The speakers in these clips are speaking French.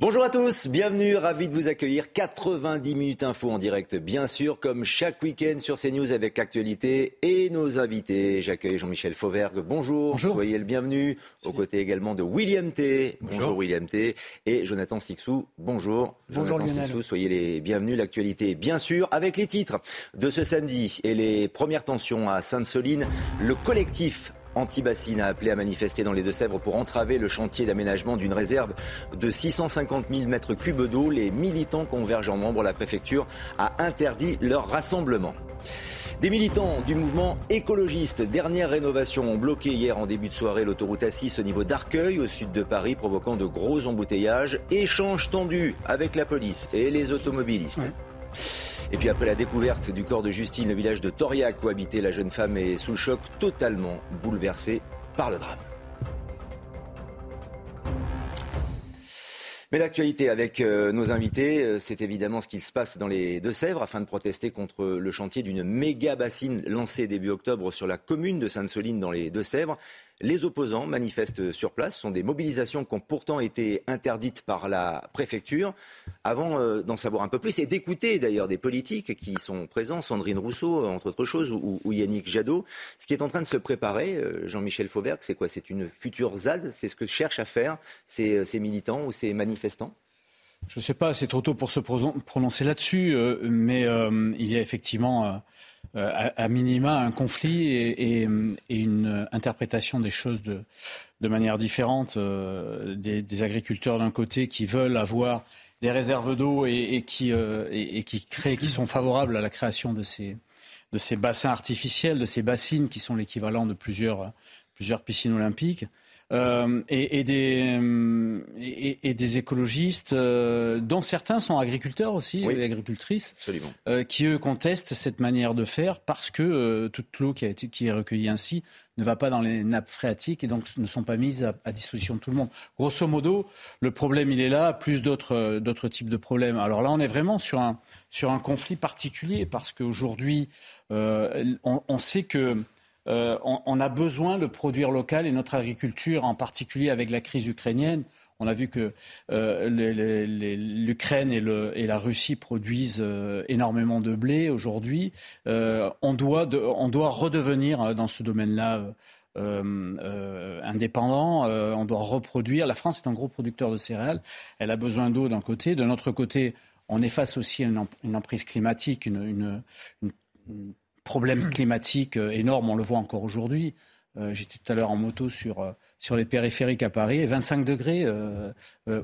Bonjour à tous, bienvenue, ravi de vous accueillir. 90 minutes info en direct, bien sûr, comme chaque week-end sur CNews avec l'actualité et nos invités. J'accueille Jean-Michel Fauvergue, bonjour, soyez le bienvenu. Aux côtés également de William T. Bonjour, William T. Et Jonathan Sixou, bonjour. Bonjour Jonathan Sixou, soyez les bienvenus. L'actualité, bien sûr, avec les titres de ce samedi et les premières tensions à Sainte-Soline. Le collectif Antibassine a appelé à manifester dans les Deux-Sèvres pour entraver le chantier d'aménagement d'une réserve de 650 000 mètres cubes d'eau. Les militants convergent en membres. La préfecture a interdit leur rassemblement. Des militants du mouvement écologiste, dernière rénovation, ont bloqué hier en début de soirée l'autoroute A6 au niveau d'Arcueil, au sud de Paris, provoquant de gros embouteillages. Échange tendu avec la police et les automobilistes. Et puis après la découverte du corps de Justine, le village de Toriac où habitait la jeune femme est sous le choc, totalement bouleversé par le drame. Mais l'actualité avec euh, nos invités, euh, c'est évidemment ce qu'il se passe dans les Deux-Sèvres afin de protester contre le chantier d'une méga bassine lancée début octobre sur la commune de Sainte-Soline dans les Deux-Sèvres. Les opposants manifestent sur place. Ce sont des mobilisations qui ont pourtant été interdites par la préfecture. Avant euh, d'en savoir un peu plus et d'écouter d'ailleurs des politiques qui sont présents, Sandrine Rousseau, entre autres choses, ou, Yannick Jadot, ce qui est en train de se préparer, euh, Jean-Michel Fauvergue, c'est quoi? C'est une future ZAD? C'est ce que cherchent à faire ces, euh, militants ou ces manifestants? Je ne sais pas, c'est trop tôt pour se prononcer là-dessus, mais il y a effectivement à, minima un conflit et, une interprétation des choses de, manière différente euh, des, agriculteurs d'un côté qui veulent avoir des réserves d'eau et, qui, euh, et, qui créent, qui sont favorables à la création de ces, de ces bassins artificiels, de ces bassines qui sont l'équivalent de plusieurs, plusieurs piscines olympiques. Euh, et, des, euh, et, des écologistes, euh, dont certains sont agriculteurs aussi, et agricultrices, qui eux contestent cette manière de faire parce que toute l'eau qui, a été, qui est recueillie ainsi ne va pas dans les nappes phréatiques et donc ne sont pas mises à, disposition de tout le monde. Grosso modo, le problème il est là, plus d'autres d'autres types de problèmes. Alors là, on est vraiment sur un sur un conflit particulier parce qu'aujourd'hui, on, on, sait que euh, on, a besoin de produire local et notre agriculture, en particulier avec la crise ukrainienne, on a vu que euh, l'Ukraine et, la Russie produisent euh, énormément de blé aujourd'hui. on, doit redevenir dans ce domaine-là indépendant. on doit reproduire. La France est un gros producteur de céréales. Elle a besoin d'eau d'un côté. De notre côté, on est face aussi une, emprise climatique, problème climatique euh, énorme, on le voit encore aujourd'hui. Euh, j'étais tout à l'heure en moto sur, euh, sur les périphériques à Paris, et 25 degrés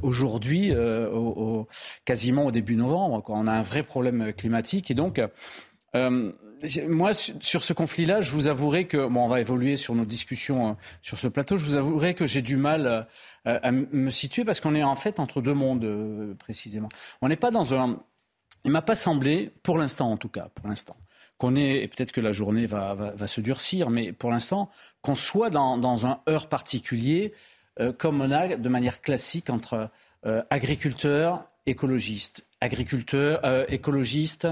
aujourd'hui, au, quasiment au début novembre. On a un vrai problème climatique. Et donc, moi, sur ce conflit-là, je vous avouerai que, bon, on va évoluer sur nos discussions sur ce plateau, je vous avouerai que j'ai du mal à me situer parce qu'on est en fait entre deux mondes, précisément. On n'est pas dans un... Il m'a pas semblé, pour l'instant en tout cas, pour l'instant, qu'on est, et peut-être que la journée va, se durcir, mais pour l'instant, qu'on soit dans, un heurt particulier, euh, comme on a de manière classique entre euh, agriculteurs, écologistes, agriculteurs, euh, écologistes,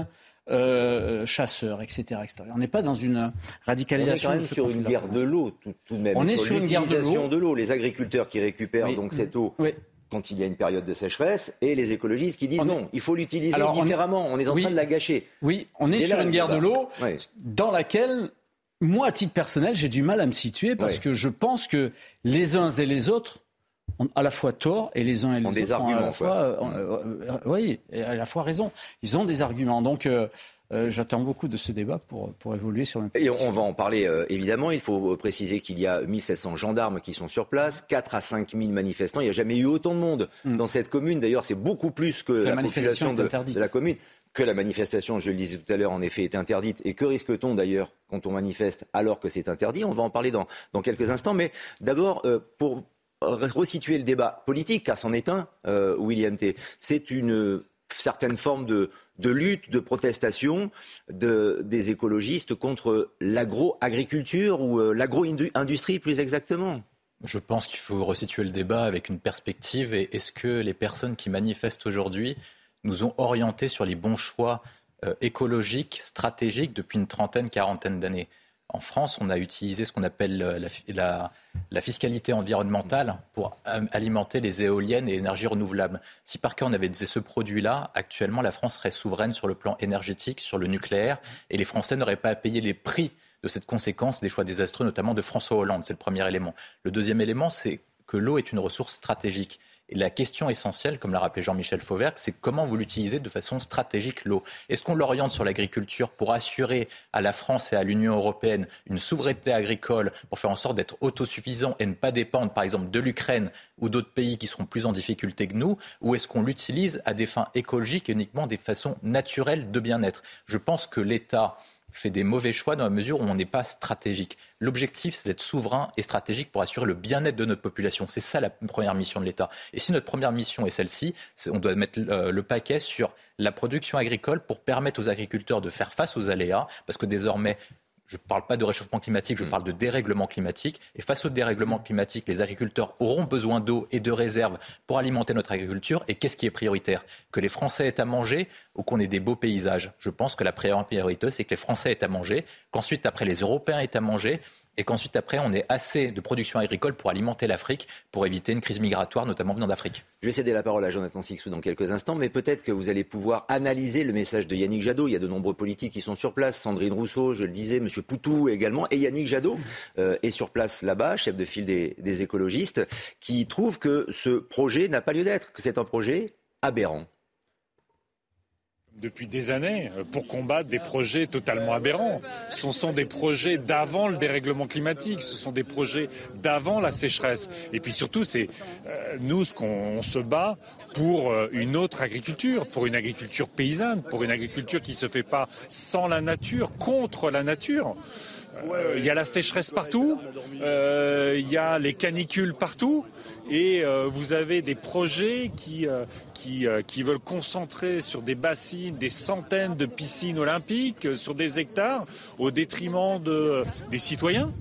chasseurs, etc., On n'est pas dans une radicalisation. On est quand même sur une guerre de l'eau, tout, de même. On est sur une guerre de l'eau. Les agriculteurs qui récupèrent donc cette eau quand il y a une période de sécheresse, et les écologistes qui disent non, il faut l'utiliser différemment, on est, en train de la gâcher. Oui, on est sur une guerre de l'eau dans laquelle, moi, à titre personnel, j'ai du mal à me situer parce que je pense que les uns et les autres ont à la fois tort et les uns et les autres ont à la fois, euh, euh, euh, oui, à la fois raison. Ils ont des arguments. Donc, euh, j'attends beaucoup de ce débat pour, pour évoluer sur le Et on va en parler euh, évidemment. Il faut préciser qu'il y a 1700 gendarmes qui sont sur place, 4 à 5 000 manifestants. Il n'y a jamais eu autant de monde hmm. dans cette commune. D'ailleurs, c'est beaucoup plus que la, population de, la commune que la manifestation, je le disais tout à l'heure, en effet, est interdite. Et que risque-t-on d'ailleurs quand on manifeste alors que c'est interdit? On va en parler dans, dans quelques instants. Mais d'abord, euh, pour resituer le débat politique, car c'en est un, euh, William T. C'est une certaine forme de, lutte, de protestation des écologistes contre l'agro-agriculture ou euh, l'agro-industrie plus exactement. Je pense qu'il faut resituer le débat avec une perspective. Est-ce que les personnes qui manifestent aujourd'hui nous ont orientés sur les bons choix euh, écologiques, stratégiques depuis une trentaine, quarantaine d'années? En France, on a utilisé ce qu'on appelle la, fiscalité environnementale pour alimenter les éoliennes et énergies renouvelables. Si par cas on avait ce produit-là, actuellement la France serait souveraine sur le plan énergétique, sur le nucléaire, et les Français n'auraient pas à payer les prix de cette conséquence des choix désastreux, notamment de François Hollande. C'est le premier élément. Le deuxième élément, c'est que l'eau est une ressource stratégique. La question essentielle, comme l'a rappelé Jean-Michel Fauvergue, c'est comment vous l'utilisez de façon stratégique l'eau? Est-ce qu'on l'oriente sur l'agriculture pour assurer à la France et à l'Union européenne une souveraineté agricole pour faire en sorte d'être autosuffisant et ne pas dépendre, par exemple, de l'Ukraine ou d'autres pays qui seront plus en difficulté que nous? Ou est-ce qu'on l'utilise à des fins écologiques et uniquement des façons naturelles de bien-être? Je pense que l'État fait des mauvais choix dans la mesure où on n'est pas stratégique. L'objectif, c'est d'être souverain et stratégique pour assurer le bien-être de notre population. C'est ça la première mission de l'État. Et si notre première mission est celle-ci, on doit mettre le paquet sur la production agricole pour permettre aux agriculteurs de faire face aux aléas, parce que désormais, je ne parle pas de réchauffement climatique, je mm. parle de dérèglement climatique. Et face au dérèglement climatique, les agriculteurs auront besoin d'eau et de réserves pour alimenter notre agriculture. Et qu'est-ce qui est prioritaire? Que les Français aient à manger ou qu'on ait des beaux paysages Je pense que la priorité, c'est que les Français aient à manger, qu'ensuite, après, les Européens aient à manger et qu'ensuite après on ait assez de production agricole pour alimenter l'Afrique, pour éviter une crise migratoire, notamment venant d'Afrique. Je vais céder la parole à Jonathan Sixou dans quelques instants, mais peut-être que vous allez pouvoir analyser le message de Yannick Jadot. Il y a de nombreux politiques qui sont sur place, Sandrine Rousseau, je le disais, M. Poutou également, et Yannick Jadot euh, est sur place là-bas, chef de file des, des écologistes, qui trouve que ce projet n'a pas lieu d'être, que c'est un projet aberrant depuis des années euh, pour combattre des projets totalement aberrants. Ce sont des projets d'avant le dérèglement climatique, ce sont des projets d'avant la sécheresse. Et puis surtout, c'est euh, nous ce qu'on se bat pour euh, une autre agriculture, pour une agriculture paysanne, pour une agriculture qui ne se fait pas sans la nature, contre la nature. Il y a la sécheresse partout, il y a les canicules partout, et vous avez des projets qui, euh, qui, veulent concentrer sur des bassines, des centaines de piscines olympiques, euh, sur des hectares, au détriment de, des citoyens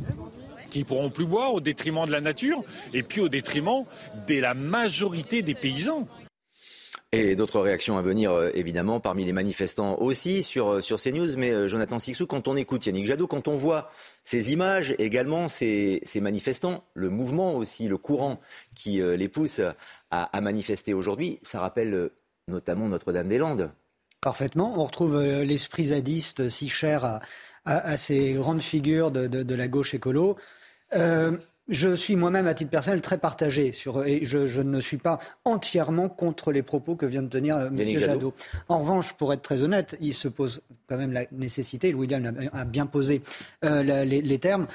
qui pourront plus boire, au détriment de la nature, et puis au détriment de la majorité des paysans. Et d'autres réactions à venir, euh, évidemment, parmi les manifestants aussi sur, sur CNews. Mais Jonathan Sixou, quand on écoute Yannick Jadot, quand on voit ces images, également ces, manifestants, le mouvement aussi, le courant qui les pousse à, manifester aujourd'hui. Ça rappelle euh, notamment Notre-Dame-des-Landes. Parfaitement. On retrouve euh, l'esprit zadiste si cher à, ces grandes figures de, la gauche écolo. Euh, je suis moi-même, à titre personnel, très partagé sur, et je, ne suis pas entièrement contre les propos que vient de tenir M. Jadot. En revanche, pour être très honnête, il se pose quand même la nécessité, William a bien posé les, termes,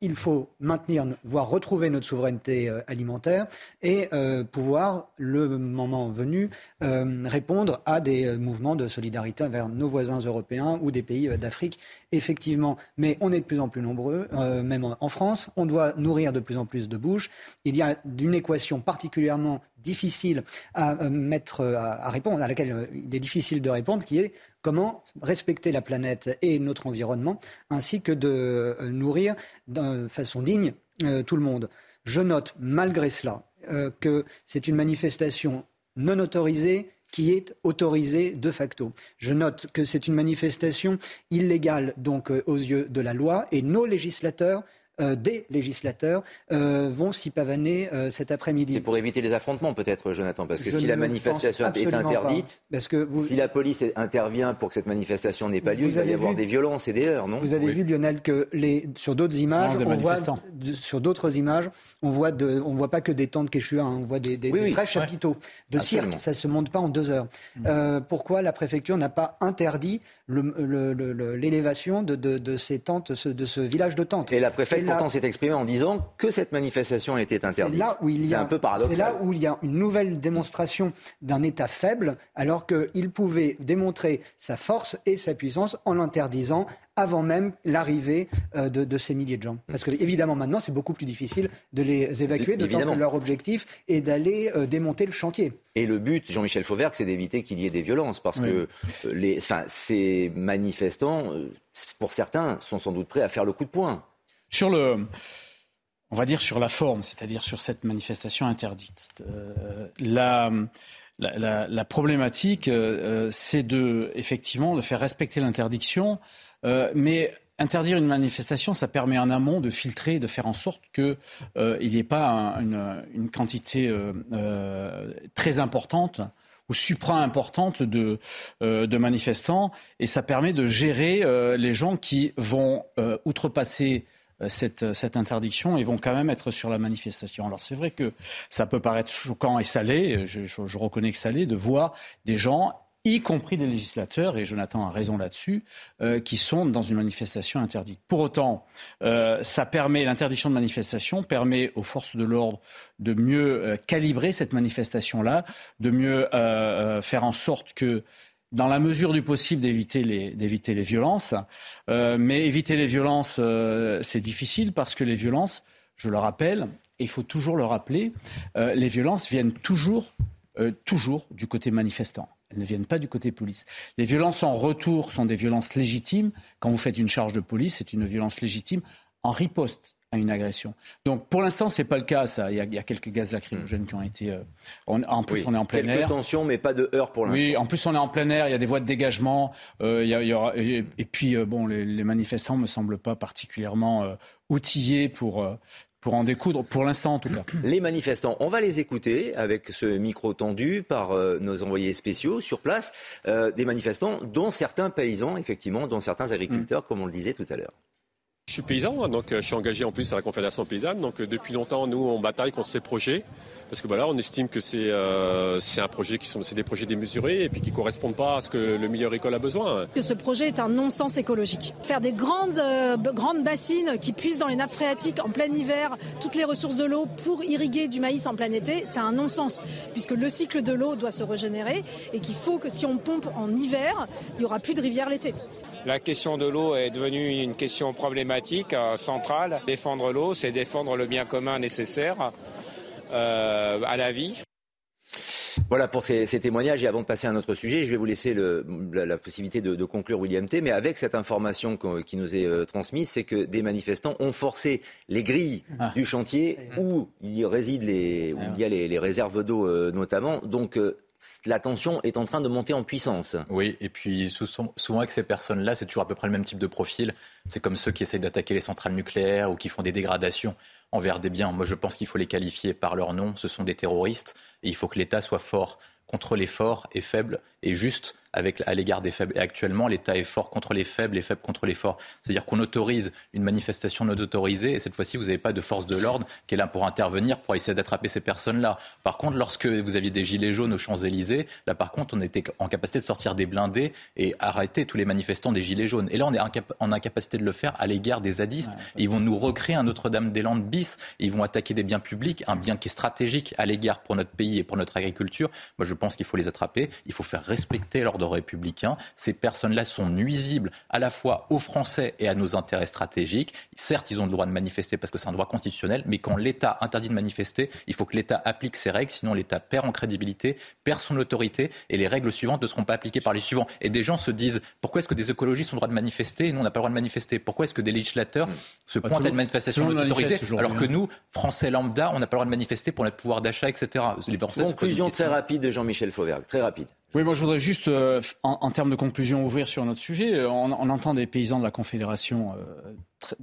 il faut maintenir, voire retrouver notre souveraineté euh, alimentaire et euh, pouvoir, le moment venu, euh, répondre à des mouvements de solidarité vers nos voisins européens ou des pays d'Afrique, effectivement. Mais on est de plus en plus nombreux, même en France. On doit nourrir de plus en plus de bouches. Il y a une équation particulièrement difficile à mettre, à répondre, à laquelle il est difficile de répondre, qui est comment respecter la planète et notre environnement, ainsi que de euh, nourrir de façon digne euh, tout le monde. Je note, malgré cela, euh, que c'est une manifestation non autorisée qui est autorisée de facto. Je note que c'est une manifestation illégale donc aux yeux de la loi et nos législateurs euh, des législateurs euh, vont s'y pavaner euh, cet après-midi. C'est pour éviter les affrontements peut-être, Jonathan, parce que si la manifestation est interdite, parce que si la police intervient pour que cette manifestation n'ait pas lieu, il va y avoir des violences et des heurts, non? Vous avez vu, Lionel, que les, sur d'autres images, on voit, sur d'autres images, on voit de, on voit pas que des tentes Quechua, hein, on voit des, des, vrais chapiteaux de cirque. Ça se monte pas en deux heures. Mm. pourquoi la préfecture n'a pas interdit l'élévation de, de, ces tentes, de ce village de tentes Et la préfecture pourtant s'est exprimé en disant que cette manifestation était interdite. C'est là où il y a un peu paradoxal. C'est là où il y a une nouvelle démonstration d'un État faible, alors qu'il pouvait démontrer sa force et sa puissance en l'interdisant avant même l'arrivée euh, de, ces milliers de gens. Parce que évidemment maintenant c'est beaucoup plus difficile de les évacuer, de que leur objectif est d'aller euh, démonter le chantier. Et le but, Jean-Michel Fauvergue, c'est d'éviter qu'il y ait des violences, parce que les, ces manifestants, pour certains, sont sans doute prêts à faire le coup de poing. Sur le, on va dire sur la forme, c'est-à-dire sur cette manifestation interdite. la, la, problématique, euh, c'est de effectivement de faire respecter l'interdiction, euh, mais interdire une manifestation, ça permet en amont de filtrer, de faire en sorte qu'il euh, n'y ait pas une, quantité très importante ou supra-importante de, manifestants, et ça permet de gérer les gens qui vont outrepasser euh, cette, interdiction et vont quand même être sur la manifestation. Alors c'est vrai que ça peut paraître choquant et salé, je, je, reconnais que salé, de voir des gens y compris des législateurs, et Jonathan a raison là-dessus, euh, qui sont dans une manifestation interdite. Pour autant, euh, ça permet, l'interdiction de manifestation permet aux forces de l'ordre de mieux euh, calibrer cette manifestation-là, de mieux faire en sorte que dans la mesure du possible, d'éviter les, violences. Mais éviter les violences, c'est difficile parce que les violences, je le rappelle, et il faut toujours le rappeler, les violences viennent toujours, toujours du côté manifestant. Elles ne viennent pas du côté police. Les violences en retour sont des violences légitimes. Quand vous faites une charge de police, c'est une violence légitime en riposte à une agression. Donc pour l'instant, c'est pas le cas. Ça, il y a, quelques gaz lacrymogènes qui ont été. Euh, en plus, on est en plein quelques air. tensions, mais pas de heurts pour l'instant. Oui, en plus, on est en plein air. Il y a des voies de dégagement. Euh, il y, aura, et, puis euh, bon, les, les, manifestants me semblent pas particulièrement outillés pour. Pour en découdre, pour l'instant en tout cas. Les manifestants, on va les écouter avec ce micro tendu par nos envoyés spéciaux sur place, des manifestants dont certains paysans, effectivement, dont certains agriculteurs, comme on le disait tout à l'heure. Je suis paysan, donc euh, je suis engagé en plus à la Confédération paysanne. Donc euh, depuis longtemps, nous, on bataille contre ces projets. Parce que voilà, on estime que c'est euh, un projet qui sont des projets démesurés et puis qui correspondent pas à ce que le milieu agricole a besoin. Que ce projet est un non-sens écologique. Faire des grandes grandes bassines qui puissent dans les nappes phréatiques en plein hiver toutes les ressources de l'eau pour irriguer du maïs en plein été, c'est un non-sens puisque le cycle de l'eau doit se régénérer et qu'il faut que si on pompe en hiver, il y aura plus de rivière l'été. La question de l'eau est devenue une question problématique, euh, centrale. Défendre l'eau, c'est défendre le bien commun nécessaire euh, à la vie. Voilà pour ces, témoignages. Et avant de passer à un autre sujet, je vais vous laisser la, possibilité de, conclure William T. Mais avec cette information qui nous est euh, transmise, c'est que des manifestants ont forcé les grilles ah. du chantier où il réside les, où ah il y a les, réserves d'eau notamment. Donc la tension est en train de monter en puissance. Oui, et puis souvent avec ces personnes-là, c'est toujours à peu près le même type de profil. C'est comme ceux qui essayent d'attaquer les centrales nucléaires ou qui font des dégradations envers des biens. Moi, je pense qu'il faut les qualifier par leur nom. Ce sont des terroristes et il faut que l'État soit fort contre les forts et faibles et juste avec, à l'égard des faibles. Et actuellement, l'État est fort contre les faibles, les faibles contre les forts. C'est-à-dire qu'on autorise une manifestation non autorisée, et cette fois-ci, vous n'avez pas de force de l'ordre qui est là pour intervenir, pour essayer d'attraper ces personnes-là. Par contre, lorsque vous aviez des gilets jaunes aux Champs-Élysées, là, par contre, on était en capacité de sortir des blindés et arrêter tous les manifestants des gilets jaunes. Et là, on est en incapacité de le faire à l'égard des zadistes. ils vont nous recréer un Notre-Dame-des-Landes bis. ils vont attaquer des biens publics, un bien qui est stratégique à l'égard pour notre pays et pour notre agriculture. Moi, je pense qu'il faut les attraper. Il faut faire respecter l'ordre républicain. Ces personnes-là sont nuisibles à la fois aux Français et à nos intérêts stratégiques. Certes, ils ont le droit de manifester parce que c'est un droit constitutionnel, mais quand l'État interdit de manifester, il faut que l'État applique ses règles, sinon l'État perd en crédibilité, perd son autorité et les règles suivantes ne seront pas appliquées par les suivants. Et des gens se disent pourquoi est-ce que des écologistes ont le droit de manifester et nous on n'a pas le droit de manifester? Pourquoi est-ce que des législateurs hmm. se pointent à une manifestation autorisée alors que nous, Français lambda, on n'a pas le droit de manifester pour notre pouvoir d'achat, etc. Les Conclusion très rapide de Jean-Michel Fauvergue, très rapide. Oui, moi je voudrais juste, euh, en, termes de conclusion, ouvrir sur notre sujet. Euh, on, entend des paysans de la Confédération euh,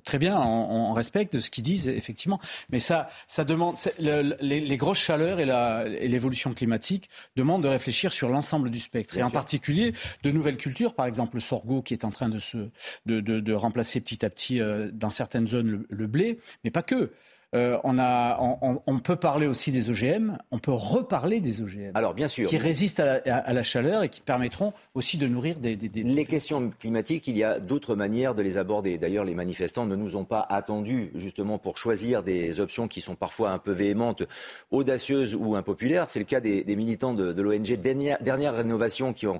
très bien, on, respecte ce qu'ils disent effectivement, mais ça, ça demande les, grosses chaleurs et l'évolution climatique demandent de réfléchir sur l'ensemble du spectre et en particulier de nouvelles cultures, par exemple le sorgho qui est en train de se de, remplacer petit à petit dans certaines zones le blé, mais pas que. Euh, on, a, on, peut parler aussi des OGM, on peut reparler des OGM. Alors, bien sûr. Qui résistent à la, chaleur et qui permettront aussi de nourrir des. Les questions climatiques, il y a d'autres manières de les aborder. D'ailleurs, les manifestants ne nous ont pas attendus, justement, pour choisir des options qui sont parfois un peu véhémentes, audacieuses ou impopulaires. C'est le cas des, militants de, l'ONG Dernière, Dernière Rénovation qui ont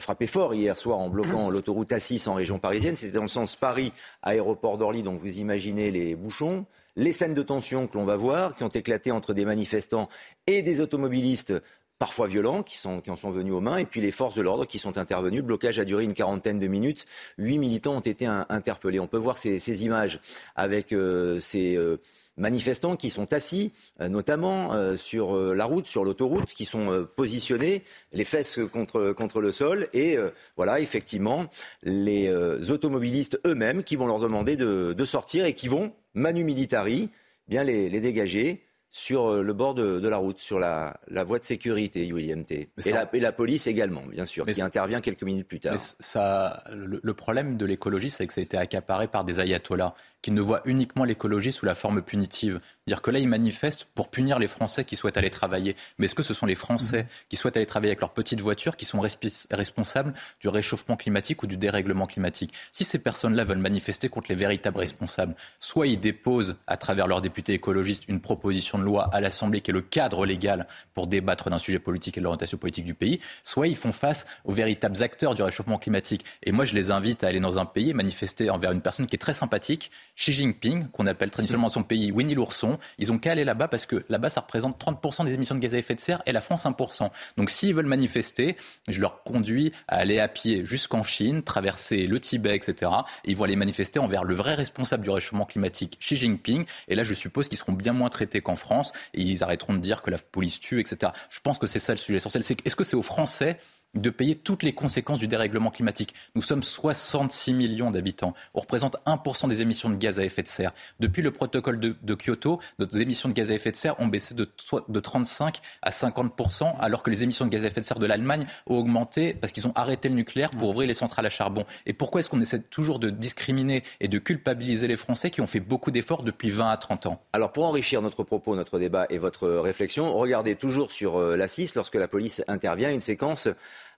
frappé fort hier soir en bloquant l'autoroute A6 en région parisienne. C'était dans le sens Paris, aéroport d'Orly, donc vous imaginez les bouchons. Les scènes de tension que l'on va voir, qui ont éclaté entre des manifestants et des automobilistes parfois violents, qui, en sont venus aux mains, et puis les forces de l'ordre qui sont intervenues. Le blocage a duré une quarantaine de minutes. Huit militants ont été interpellés. On peut voir ces, images avec euh, ces... Euh, manifestants qui sont assis, euh, notamment euh, sur euh, la route, sur l'autoroute, qui sont positionnés, les fesses contre, contre le sol, et voilà, effectivement, les automobilistes eux-mêmes qui vont leur demander de, de, sortir et qui vont, manu militari, bien les, les dégager sur le bord de, la route, sur la, voie de sécurité, William T. Et la, police également, bien sûr, qui intervient quelques minutes plus tard. ça, le, problème de l'écologie, c'est que ça a été accaparé par des ayatollahs qui ne voient uniquement l'écologie sous la forme punitive. Dire que là, ils manifestent pour punir les Français qui souhaitent aller travailler. Mais est-ce que ce sont les Français mhm. qui souhaitent aller travailler avec leur petite voiture qui sont responsables du réchauffement climatique ou du dérèglement climatique? Si ces personnes-là veulent manifester contre les véritables responsables, soit ils déposent à travers leurs députés écologistes une proposition de loi à l'Assemblée qui est le cadre légal pour débattre d'un sujet politique et de l'orientation politique du pays, soit ils font face aux véritables acteurs du réchauffement climatique. Et moi, je les invite à aller dans un pays et manifester envers une personne qui est très sympathique, Xi Jinping, qu'on appelle traditionnellement son pays Winnie l'ourson. Ils ont qu'à aller là-bas parce que là-bas, ça représente 30% des émissions de gaz à effet de serre et la France 1%. Donc s'ils veulent manifester, je leur conduis à aller à pied jusqu'en Chine, traverser le Tibet, etc. Et ils vont aller manifester envers le vrai responsable du réchauffement climatique, Xi Jinping. Et là, je suppose qu'ils seront bien moins traités qu'en France et ils arrêteront de dire que la police tue, etc. Je pense que c'est ça le sujet essentiel. Est-ce que c'est aux Français de payer toutes les conséquences du dérèglement climatique. Nous sommes 66 millions d'habitants. On représente 1% des émissions de gaz à effet de serre. Depuis le protocole de, Kyoto, nos émissions de gaz à effet de serre ont baissé de, de 35 à 50%, alors que les émissions de gaz à effet de serre de l'Allemagne ont augmenté parce qu'ils ont arrêté le nucléaire pour ouvrir les centrales à charbon. Et pourquoi est-ce qu'on essaie toujours de discriminer et de culpabiliser les Français qui ont fait beaucoup d'efforts depuis 20 à 30 ans? Alors pour enrichir notre propos, notre débat et votre réflexion, regardez toujours sur euh, la 6, lorsque la police intervient, une séquence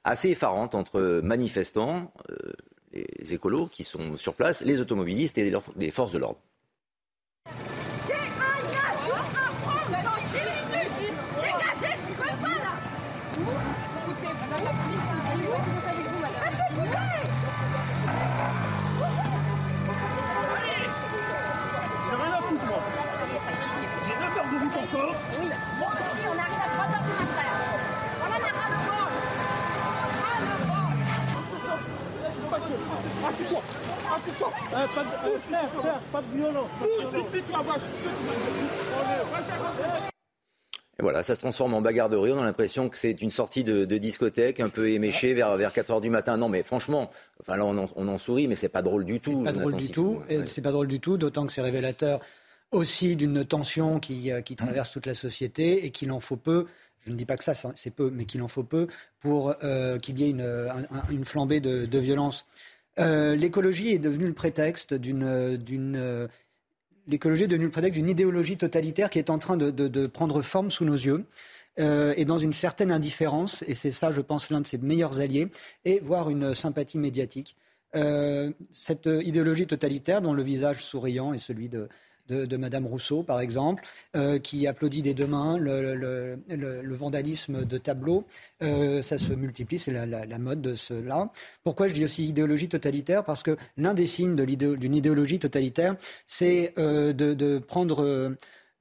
assez effarante entre manifestants, euh, les écolos qui sont sur place, les automobilistes et les forces de l'ordre. Et voilà, ça se transforme en bagarre de rue. On a l'impression que c'est une sortie de, discothèque un peu éméchée vers, vers 4 h du matin. Non, mais franchement, enfin là, on en, sourit, mais c'est pas drôle du tout. Pas drôle du tout. C'est pas drôle du tout, d'autant que c'est révélateur aussi d'une tension qui, euh, qui traverse toute la société et qu'il en faut peu je ne dis pas que ça, c'est peu, mais qu'il en faut peu pour euh, qu'il y ait une, une flambée de, de violence. Euh, l'écologie est devenue le prétexte d'une, l'écologie est devenue le prétexte d'une idéologie totalitaire qui est en train de, prendre forme sous nos yeux. Euh, et dans une certaine indifférence, et c'est ça, je pense, l'un de ses meilleurs alliés, et voire une sympathie médiatique. Euh, cette idéologie totalitaire, dont le visage souriant est celui de, de, Madame Rousseau, par exemple, euh, qui applaudit des deux mains le, vandalisme de tableaux. Euh, ça se multiplie, c'est la, mode de cela. Pourquoi je dis aussi idéologie totalitaire? Parce que l'un des signes d'une idéologie totalitaire, c'est euh, de, prendre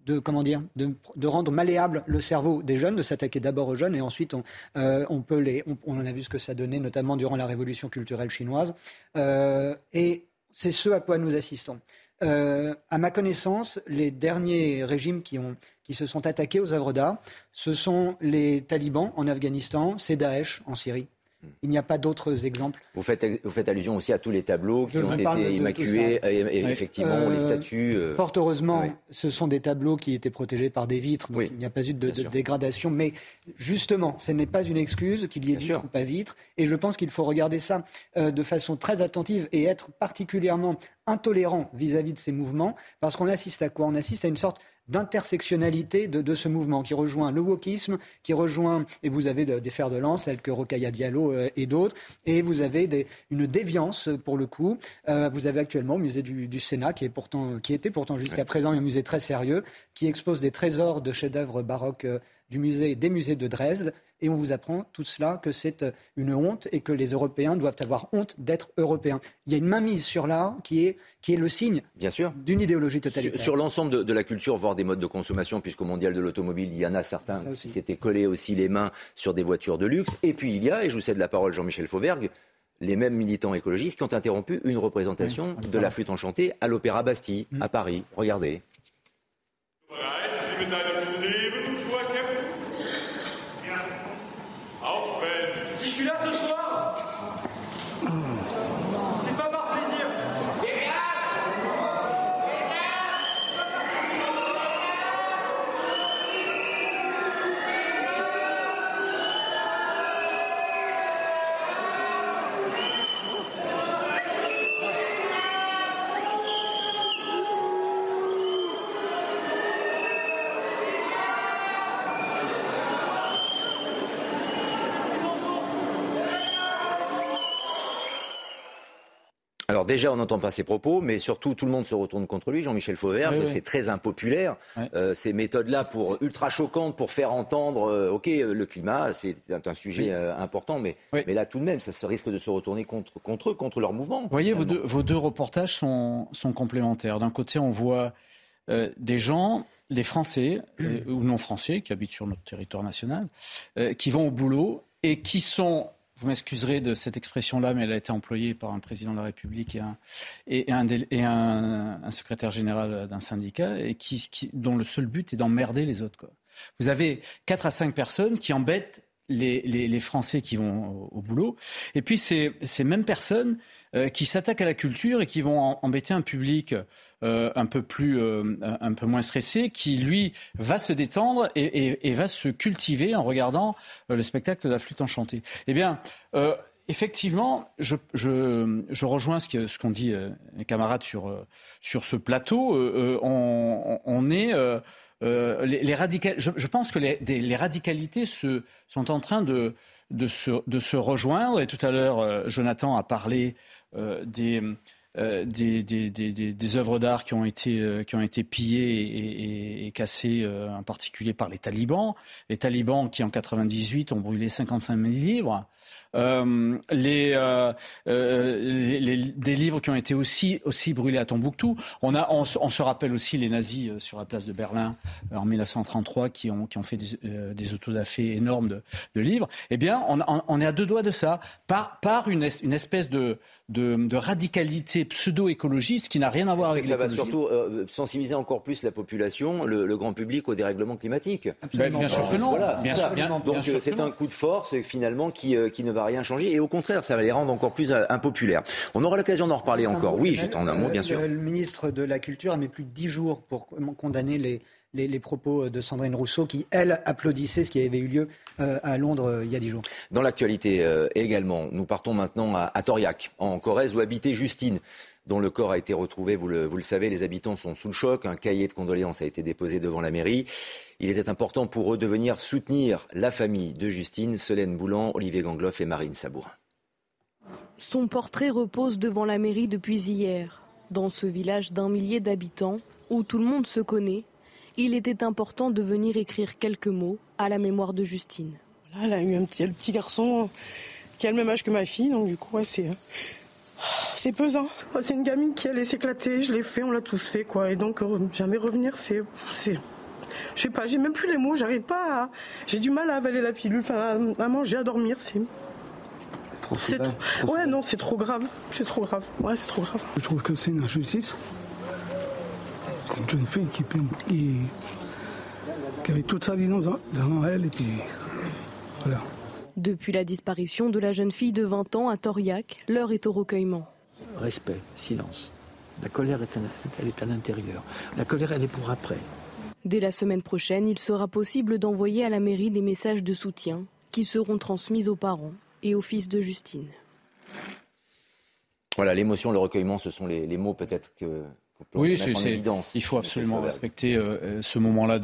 de comment dire, de, rendre malléable le cerveau des jeunes, de s'attaquer d'abord aux jeunes et ensuite on, peut les, on, on, a vu ce que ça donnait notamment durant la révolution culturelle chinoise. et c'est ce à quoi nous assistons. Euh, à ma connaissance, les derniers régimes qui, ont, qui se sont attaqués aux œuvres d'art, ce sont les talibans en Afghanistan, c'est Daesh en Syrie. Il n'y a pas d'autres exemples. Vous faites, vous faites, allusion aussi à tous les tableaux qui ont été émaculés, et, effectivement, les euh, statues. Euh, fort heureusement, ce sont des tableaux qui étaient protégés par des vitres, donc il n'y a pas eu de, dégradation. Mais justement, ce n'est pas une excuse qu'il y ait vitres ou pas vitres. Et je pense qu'il faut regarder ça euh, de façon très attentive et être particulièrement intolérant vis-à-vis de ces mouvements, parce qu'on assiste à quoi? On assiste à une sorte d'intersectionnalité de, ce mouvement qui rejoint le wokisme, qui rejoint, et vous avez des fers de lance tels que Rokhaya Diallo euh, et d'autres, et vous avez une déviance pour le coup. Euh, vous avez actuellement le musée du, Sénat, qui, est pourtant, qui était pourtant jusqu'à présent un musée très sérieux, qui expose des trésors de chefs-d'œuvre baroques du musée, des musées de Dresde, et on vous apprend tout cela que c'est euh, une honte et que les Européens doivent avoir honte d'être Européens. Il y a une mainmise sur l'art qui est, qui est le signe d'une idéologie totalitaire. Sur, l'ensemble de, la culture, voire des modes de consommation, puisqu'au Mondial de l'automobile, il y en a certains qui s'étaient collés aussi les mains sur des voitures de luxe. Et puis il y a, et je vous cède la parole Jean-Michel Fauvergue, les mêmes militants écologistes qui ont interrompu une représentation de la flûte enchantée à l'Opéra Bastille, à mm. Paris. Regardez. Déjà, on n'entend pas ses propos, mais surtout, tout le monde se retourne contre lui. Jean-Michel Fauvergue, c'est très impopulaire. Euh, ces méthodes-là, pour ultra choquantes, pour faire entendre, euh, ok, le climat, c'est un sujet euh, important, mais, mais là, tout de même, ça se risque de se retourner contre, contre eux, contre leur mouvement. Vous voyez, vos deux, vos deux, reportages sont, sont complémentaires. D'un côté, on voit des gens, des Français ou non Français, qui habitent sur notre territoire national, qui vont au boulot et qui sont vous m'excuserez de cette expression-là, mais elle a été employée par un président de la République et un, secrétaire général d'un syndicat, et dont le seul but est d'emmerder les autres. Vous avez quatre à cinq personnes qui embêtent les, Français qui vont au, boulot, et puis ces mêmes personnes euh, qui s'attaquent à la culture et qui vont embêter un public euh, un peu plus, euh, un peu moins stressé, qui lui va se détendre et, va se cultiver en regardant le spectacle de la flûte enchantée. Eh bien. Effectivement, je, rejoins ce qu'ont dit mes camarades sur, ce plateau. on, est les, je, pense que les, radicalités sont en train de, de, se, rejoindre. Et tout à l'heure, Jonathan a parlé euh, des, euh, des, œuvres d'art qui ont été euh, qui ont été pillées et, et, cassées en particulier par les talibans les talibans qui en 98 ont brûlé 55 000 livres euh, les, euh, euh, les, des livres qui ont été aussi, aussi brûlés à Tombouctou. On, a, on, se rappelle aussi les nazis sur la place de Berlin en 1933 qui ont, qui ont fait des, des autodafés énormes de, de, livres. Eh bien, on, on, est à deux doigts de ça, par, par une, une espèce de, de, de radicalité pseudo-écologiste qui n'a rien à voir avec Ça va surtout sensibiliser encore plus la population, le, grand public au dérèglement climatique? Bien sûr que non. bien Donc c'est un coup de force finalement qui, qui ne va rien changer. Et au contraire, ça va les rendre encore plus euh, impopulaires. On aura l'occasion d'en reparler encore. Oui, j'étais en un mot, bien sûr. Le, ministre de la Culture a mis plus de dix jours pour condamner les, les, propos de Sandrine Rousseau, qui, elle, applaudissait ce qui avait eu lieu euh, à Londres euh, il y a dix jours. Dans l'actualité également, nous partons maintenant à, à Toriac, en Corrèze, où habitait Justine dont le corps a été retrouvé. Vous le, vous le, savez, les habitants sont sous le choc. Un cahier de condoléances a été déposé devant la mairie. Il était important pour eux de venir soutenir la famille de Justine, Solène Boulan, Olivier Gangloff et Marine Sabourin. Son portrait repose devant la mairie depuis hier. Dans ce village d'un millier d'habitants, où tout le monde se connaît, il était important de venir écrire quelques mots à la mémoire de Justine. elle a eu un petit, petit garçon qui a le même âge que ma fille, donc du coup, c'est, c'est pesant. C'est une gamine qui allait s'éclater, je l'ai fait, on l'a tous fait, quoi. Et donc, euh, jamais revenir, c'est, je sais pas, j'ai même plus les mots, j'arrive pas à... J'ai du mal à avaler la pilule, enfin, à, manger, à dormir, c'est... C'est trop... Ouais, non, c'est trop grave. C'est trop grave. Ouais, c'est trop grave. Je trouve que c'est une injustice. Une jeune fille qui, qui, qui avait toute sa vie devant elle, et puis voilà. Depuis la disparition de la jeune fille de 20 ans à Toriac, l'heure est au recueillement. Respect, silence. La colère, elle est à l'intérieur. La colère, elle est pour après. Dès la semaine prochaine, il sera possible d'envoyer à la mairie des messages de soutien qui seront transmis aux parents et au fils de Justine. Voilà, l'émotion, le recueillement, ce sont les, mots peut-être que, oui, c'est, il faut absolument respecter euh, ce moment-là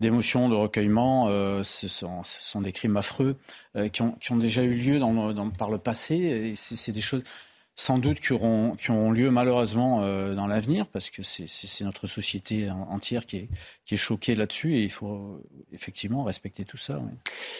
d'émotion, de, recueillement. Euh, ce, sont, ce, sont, des crimes affreux euh, qui, ont, qui, ont, déjà eu lieu dans, dans, par le passé. Et c'est, des choses sans doute qui auront, qui auront lieu malheureusement euh, dans l'avenir, parce que c'est notre société entière qui est, qui est choquée là-dessus, et il faut euh, effectivement respecter tout ça.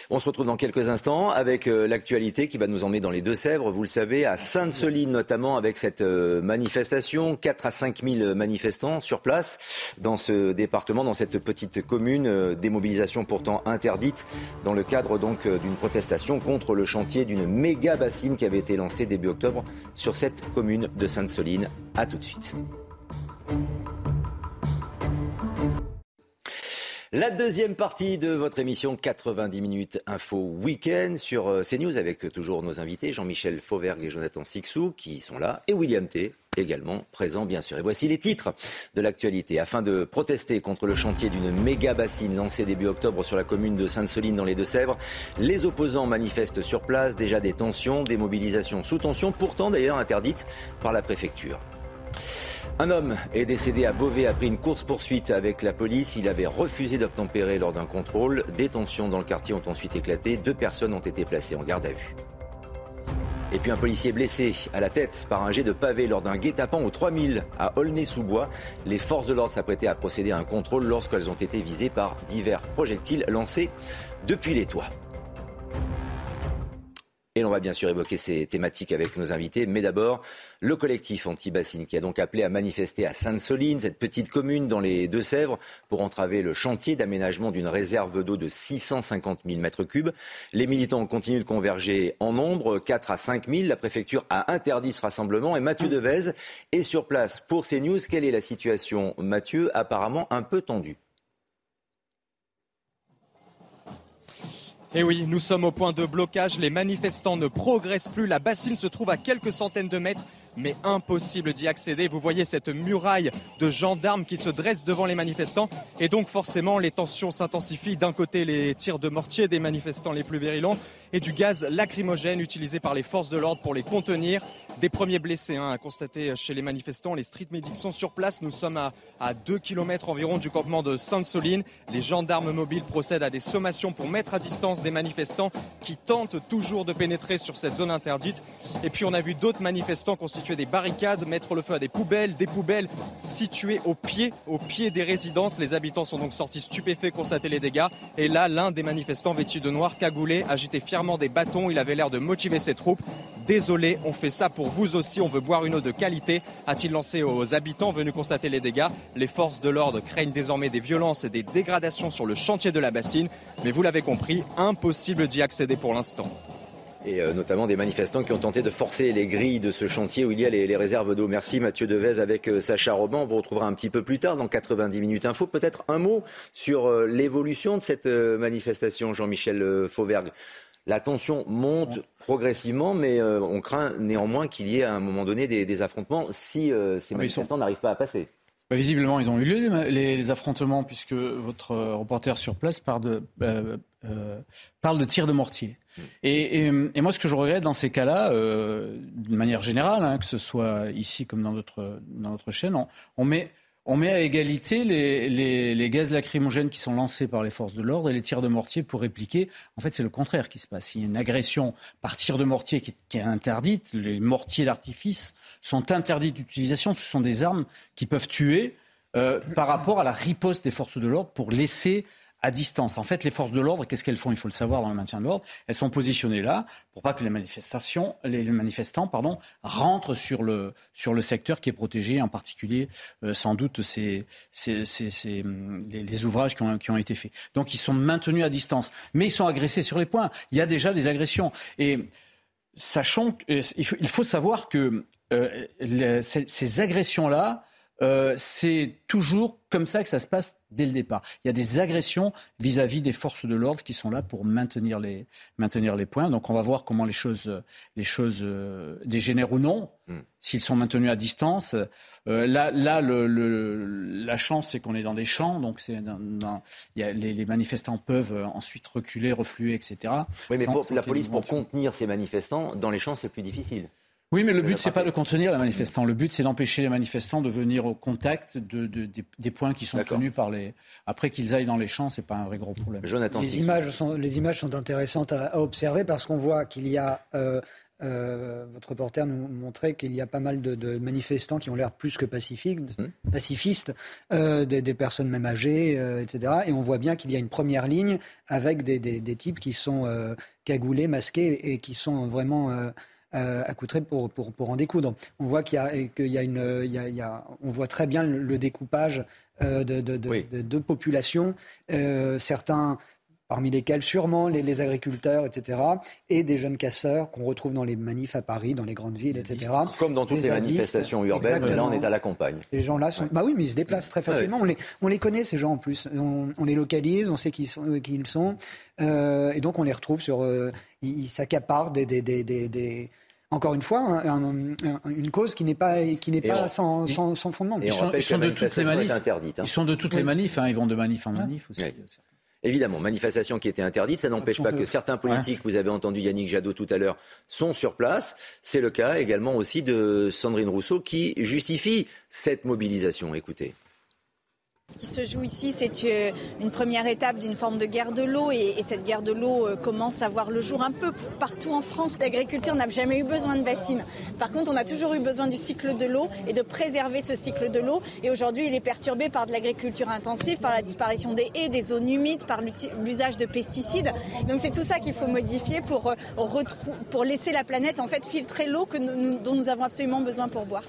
On se retrouve dans quelques instants avec euh, l'actualité qui va nous emmener dans les Deux-Sèvres, vous le savez, à Sainte-Soline notamment, avec cette manifestation, 4 à 5 000 manifestants sur place dans ce département, dans cette petite commune, des mobilisations pourtant interdites dans le cadre donc d'une protestation contre le chantier d'une méga bassine qui avait été lancée début octobre cette commune de Sainte-Soline. A tout de suite. La deuxième partie de votre émission 90 minutes info week-end sur euh, CNews avec toujours nos invités Jean-Michel Fauvergue et Jonathan Sixou qui sont là et William T également présent bien sûr. Et voici les titres de l'actualité. Afin de protester contre le chantier d'une méga bassine lancée début octobre sur la commune de Sainte-Soline dans les Deux-Sèvres, les opposants manifestent sur place déjà des tensions, des mobilisations sous tension, pourtant d'ailleurs interdites par la préfecture. Un homme est décédé à Beauvais après une course-poursuite avec la police. Il avait refusé d'obtempérer lors d'un contrôle. Des tensions dans le quartier ont ensuite éclaté. Deux personnes ont été placées en garde à vue. Et puis un policier blessé à la tête par un jet de pavé lors d'un guet-apens au 3000 à Aulnay-sous-Bois. Les forces de l'ordre s'apprêtaient à procéder à un contrôle lorsqu'elles ont été visées par divers projectiles lancés depuis les toits. Et on va bien sûr évoquer ces thématiques avec nos invités. Mais d'abord, le collectif anti-bassine qui a donc appelé à manifester à Sainte-Soline, cette petite commune dans les Deux-Sèvres, pour entraver le chantier d'aménagement d'une réserve d'eau de 650 000 mètres cubes. Les militants continuent de converger en nombre, 4 à 5 000. La préfecture a interdit ce rassemblement et Mathieu Devez est sur place pour CNews. Quelle est la situation, Mathieu Apparemment un peu tendue. Et eh oui, nous sommes au point de blocage. Les manifestants ne progressent plus. La bassine se trouve à quelques centaines de mètres mais impossible d'y accéder. Vous voyez cette muraille de gendarmes qui se dresse devant les manifestants et donc forcément les tensions s'intensifient. D'un côté les tirs de mortier des manifestants les plus virulents et du gaz lacrymogène utilisé par les forces de l'ordre pour les contenir. Des premiers blessés hein, à constater chez les manifestants. Les street medics sont sur place. Nous sommes à, à 2 km environ du campement de Sainte-Soline. Les gendarmes mobiles procèdent à des sommations pour mettre à distance des manifestants qui tentent toujours de pénétrer sur cette zone interdite. Et puis on a vu d'autres manifestants constituer des barricades, mettre le feu à des poubelles, des poubelles situées au pied, au pied des résidences. Les habitants sont donc sortis stupéfaits, constater les dégâts. Et là, l'un des manifestants vêtus de noir, cagoulé, agitait fièrement des bâtons. Il avait l'air de motiver ses troupes. Désolé, on fait ça pour vous aussi, on veut boire une eau de qualité, a-t-il lancé aux habitants venus constater les dégâts. Les forces de l'ordre craignent désormais des violences et des dégradations sur le chantier de la bassine, mais vous l'avez compris, impossible d'y accéder pour l'instant et euh, notamment des manifestants qui ont tenté de forcer les grilles de ce chantier où il y a les, réserves d'eau. Merci Mathieu Devez avec euh, Sacha Robin. On vous retrouvera un petit peu plus tard dans 90 minutes info. Peut-être un mot sur euh, l'évolution de cette manifestation, Jean-Michel Fauvergue. La tension monte progressivement, mais euh, on craint néanmoins qu'il y ait à un moment donné des, affrontements si euh, ces ah, manifestants n'arrivent pas à passer. Bah, visiblement, ils ont eu lieu les, affrontements puisque votre euh, reporter sur place parle de, parle de tirs de mortier. Hmm. Et, moi, ce que je regrette dans ces cas-là, d'une manière générale, hein, que ce soit ici comme dans notre, dans notre chaîne, on met on met à égalité les, gaz lacrymogènes qui sont lancés par les forces de l'ordre et les tirs de mortier pour répliquer. En fait, c'est le contraire qui se passe. Il y a une agression par tir de mortier qui, est interdite. Les mortiers d'artifice sont interdits d'utilisation. Ce sont des armes qui peuvent tuer euh, par rapport à la riposte des forces de l'ordre pour laisser à distance. En fait, les forces de l'ordre, qu'est-ce qu'elles font? Il faut le savoir dans le maintien de l'ordre. Elles sont positionnées là pour pas que les manifestations, les manifestants, pardon, rentrent sur le sur le secteur qui est protégé, en particulier euh, sans doute ces, les, ouvrages qui ont, qui ont été faits. Donc ils sont maintenus à distance, mais ils sont agressés sur les points. Il y a déjà des agressions et sachant euh, il faut, savoir que euh, ces agressions là euh, c'est toujours comme ça que ça se passe dès le départ. Il y a des agressions vis-à-vis des forces de l'ordre qui sont là pour maintenir les, maintenir les points. Donc on va voir comment les choses, les choses euh, dégénèrent ou non, hmm. s'ils sont maintenus à distance. Euh, là, là la chance, c'est qu'on est dans des champs, donc c'est les, manifestants peuvent ensuite reculer, refluer, etc. Oui, mais la police, pour contenir ces manifestants, dans les champs, c'est plus difficile. Oui, mais le but, c'est pas de contenir les manifestants. Le but, c'est d'empêcher les manifestants de venir au contact de, des, points qui sont tenus par les. Après qu'ils aillent dans les champs, c'est pas un vrai gros problème. Jonathan, les images sont, les images sont intéressantes à, observer parce qu'on voit qu'il y a. Euh, euh, votre reporter nous montrait qu'il y a pas mal de, manifestants qui ont l'air plus que pacifiques, mmh. pacifistes, euh, des, personnes même âgées, etc. Et on voit bien qu'il y a une première ligne avec des, des types qui sont cagoulés, masqués et qui sont vraiment euh, pour, pour, pour, en découdre. On voit qu'il y a, qu'il y a une, il y a, on voit très bien le, découpage euh, de, de, de, de, populations. Euh, certains, parmi lesquels sûrement les, agriculteurs, etc., et des jeunes casseurs qu'on retrouve dans les manifs à Paris, dans les grandes villes, etc. Comme dans toutes les manifestations urbaines, là on est à la campagne. Ces gens-là sont... Bah oui, mais ils se déplacent très facilement. On, les, on les connaît, ces gens en plus. On, on les localise, on sait qui, sont, qui ils sont. Euh, et donc on les retrouve sur... ils s'accaparent des, des, des, des encore une fois, une cause qui n'est pas, qui n'est pas sans, fondement. ils, sont, de toutes les manifs. Interdite, hein. Ils sont de toutes les manifs. Hein. ils vont de manif en manif aussi. Évidemment, manifestation qui était interdite, ça n'empêche pas que certains politiques, vous avez entendu Yannick Jadot tout à l'heure, sont sur place. C'est le cas également aussi de Sandrine Rousseau qui justifie cette mobilisation. Écoutez. Ce qui se joue ici, c'est euh, une première étape d'une forme de guerre de l'eau et, cette guerre de l'eau euh, commence à voir le jour un peu partout en France. L'agriculture n'a jamais eu besoin de bassines. Par contre, on a toujours eu besoin du cycle de l'eau et de préserver ce cycle de l'eau. Et aujourd'hui, il est perturbé par de l'agriculture intensive, par la disparition des haies, des zones humides, par l'usage de pesticides. Donc c'est tout ça qu'il faut modifier pour, euh, pour laisser la planète en fait filtrer l'eau dont nous avons absolument besoin pour boire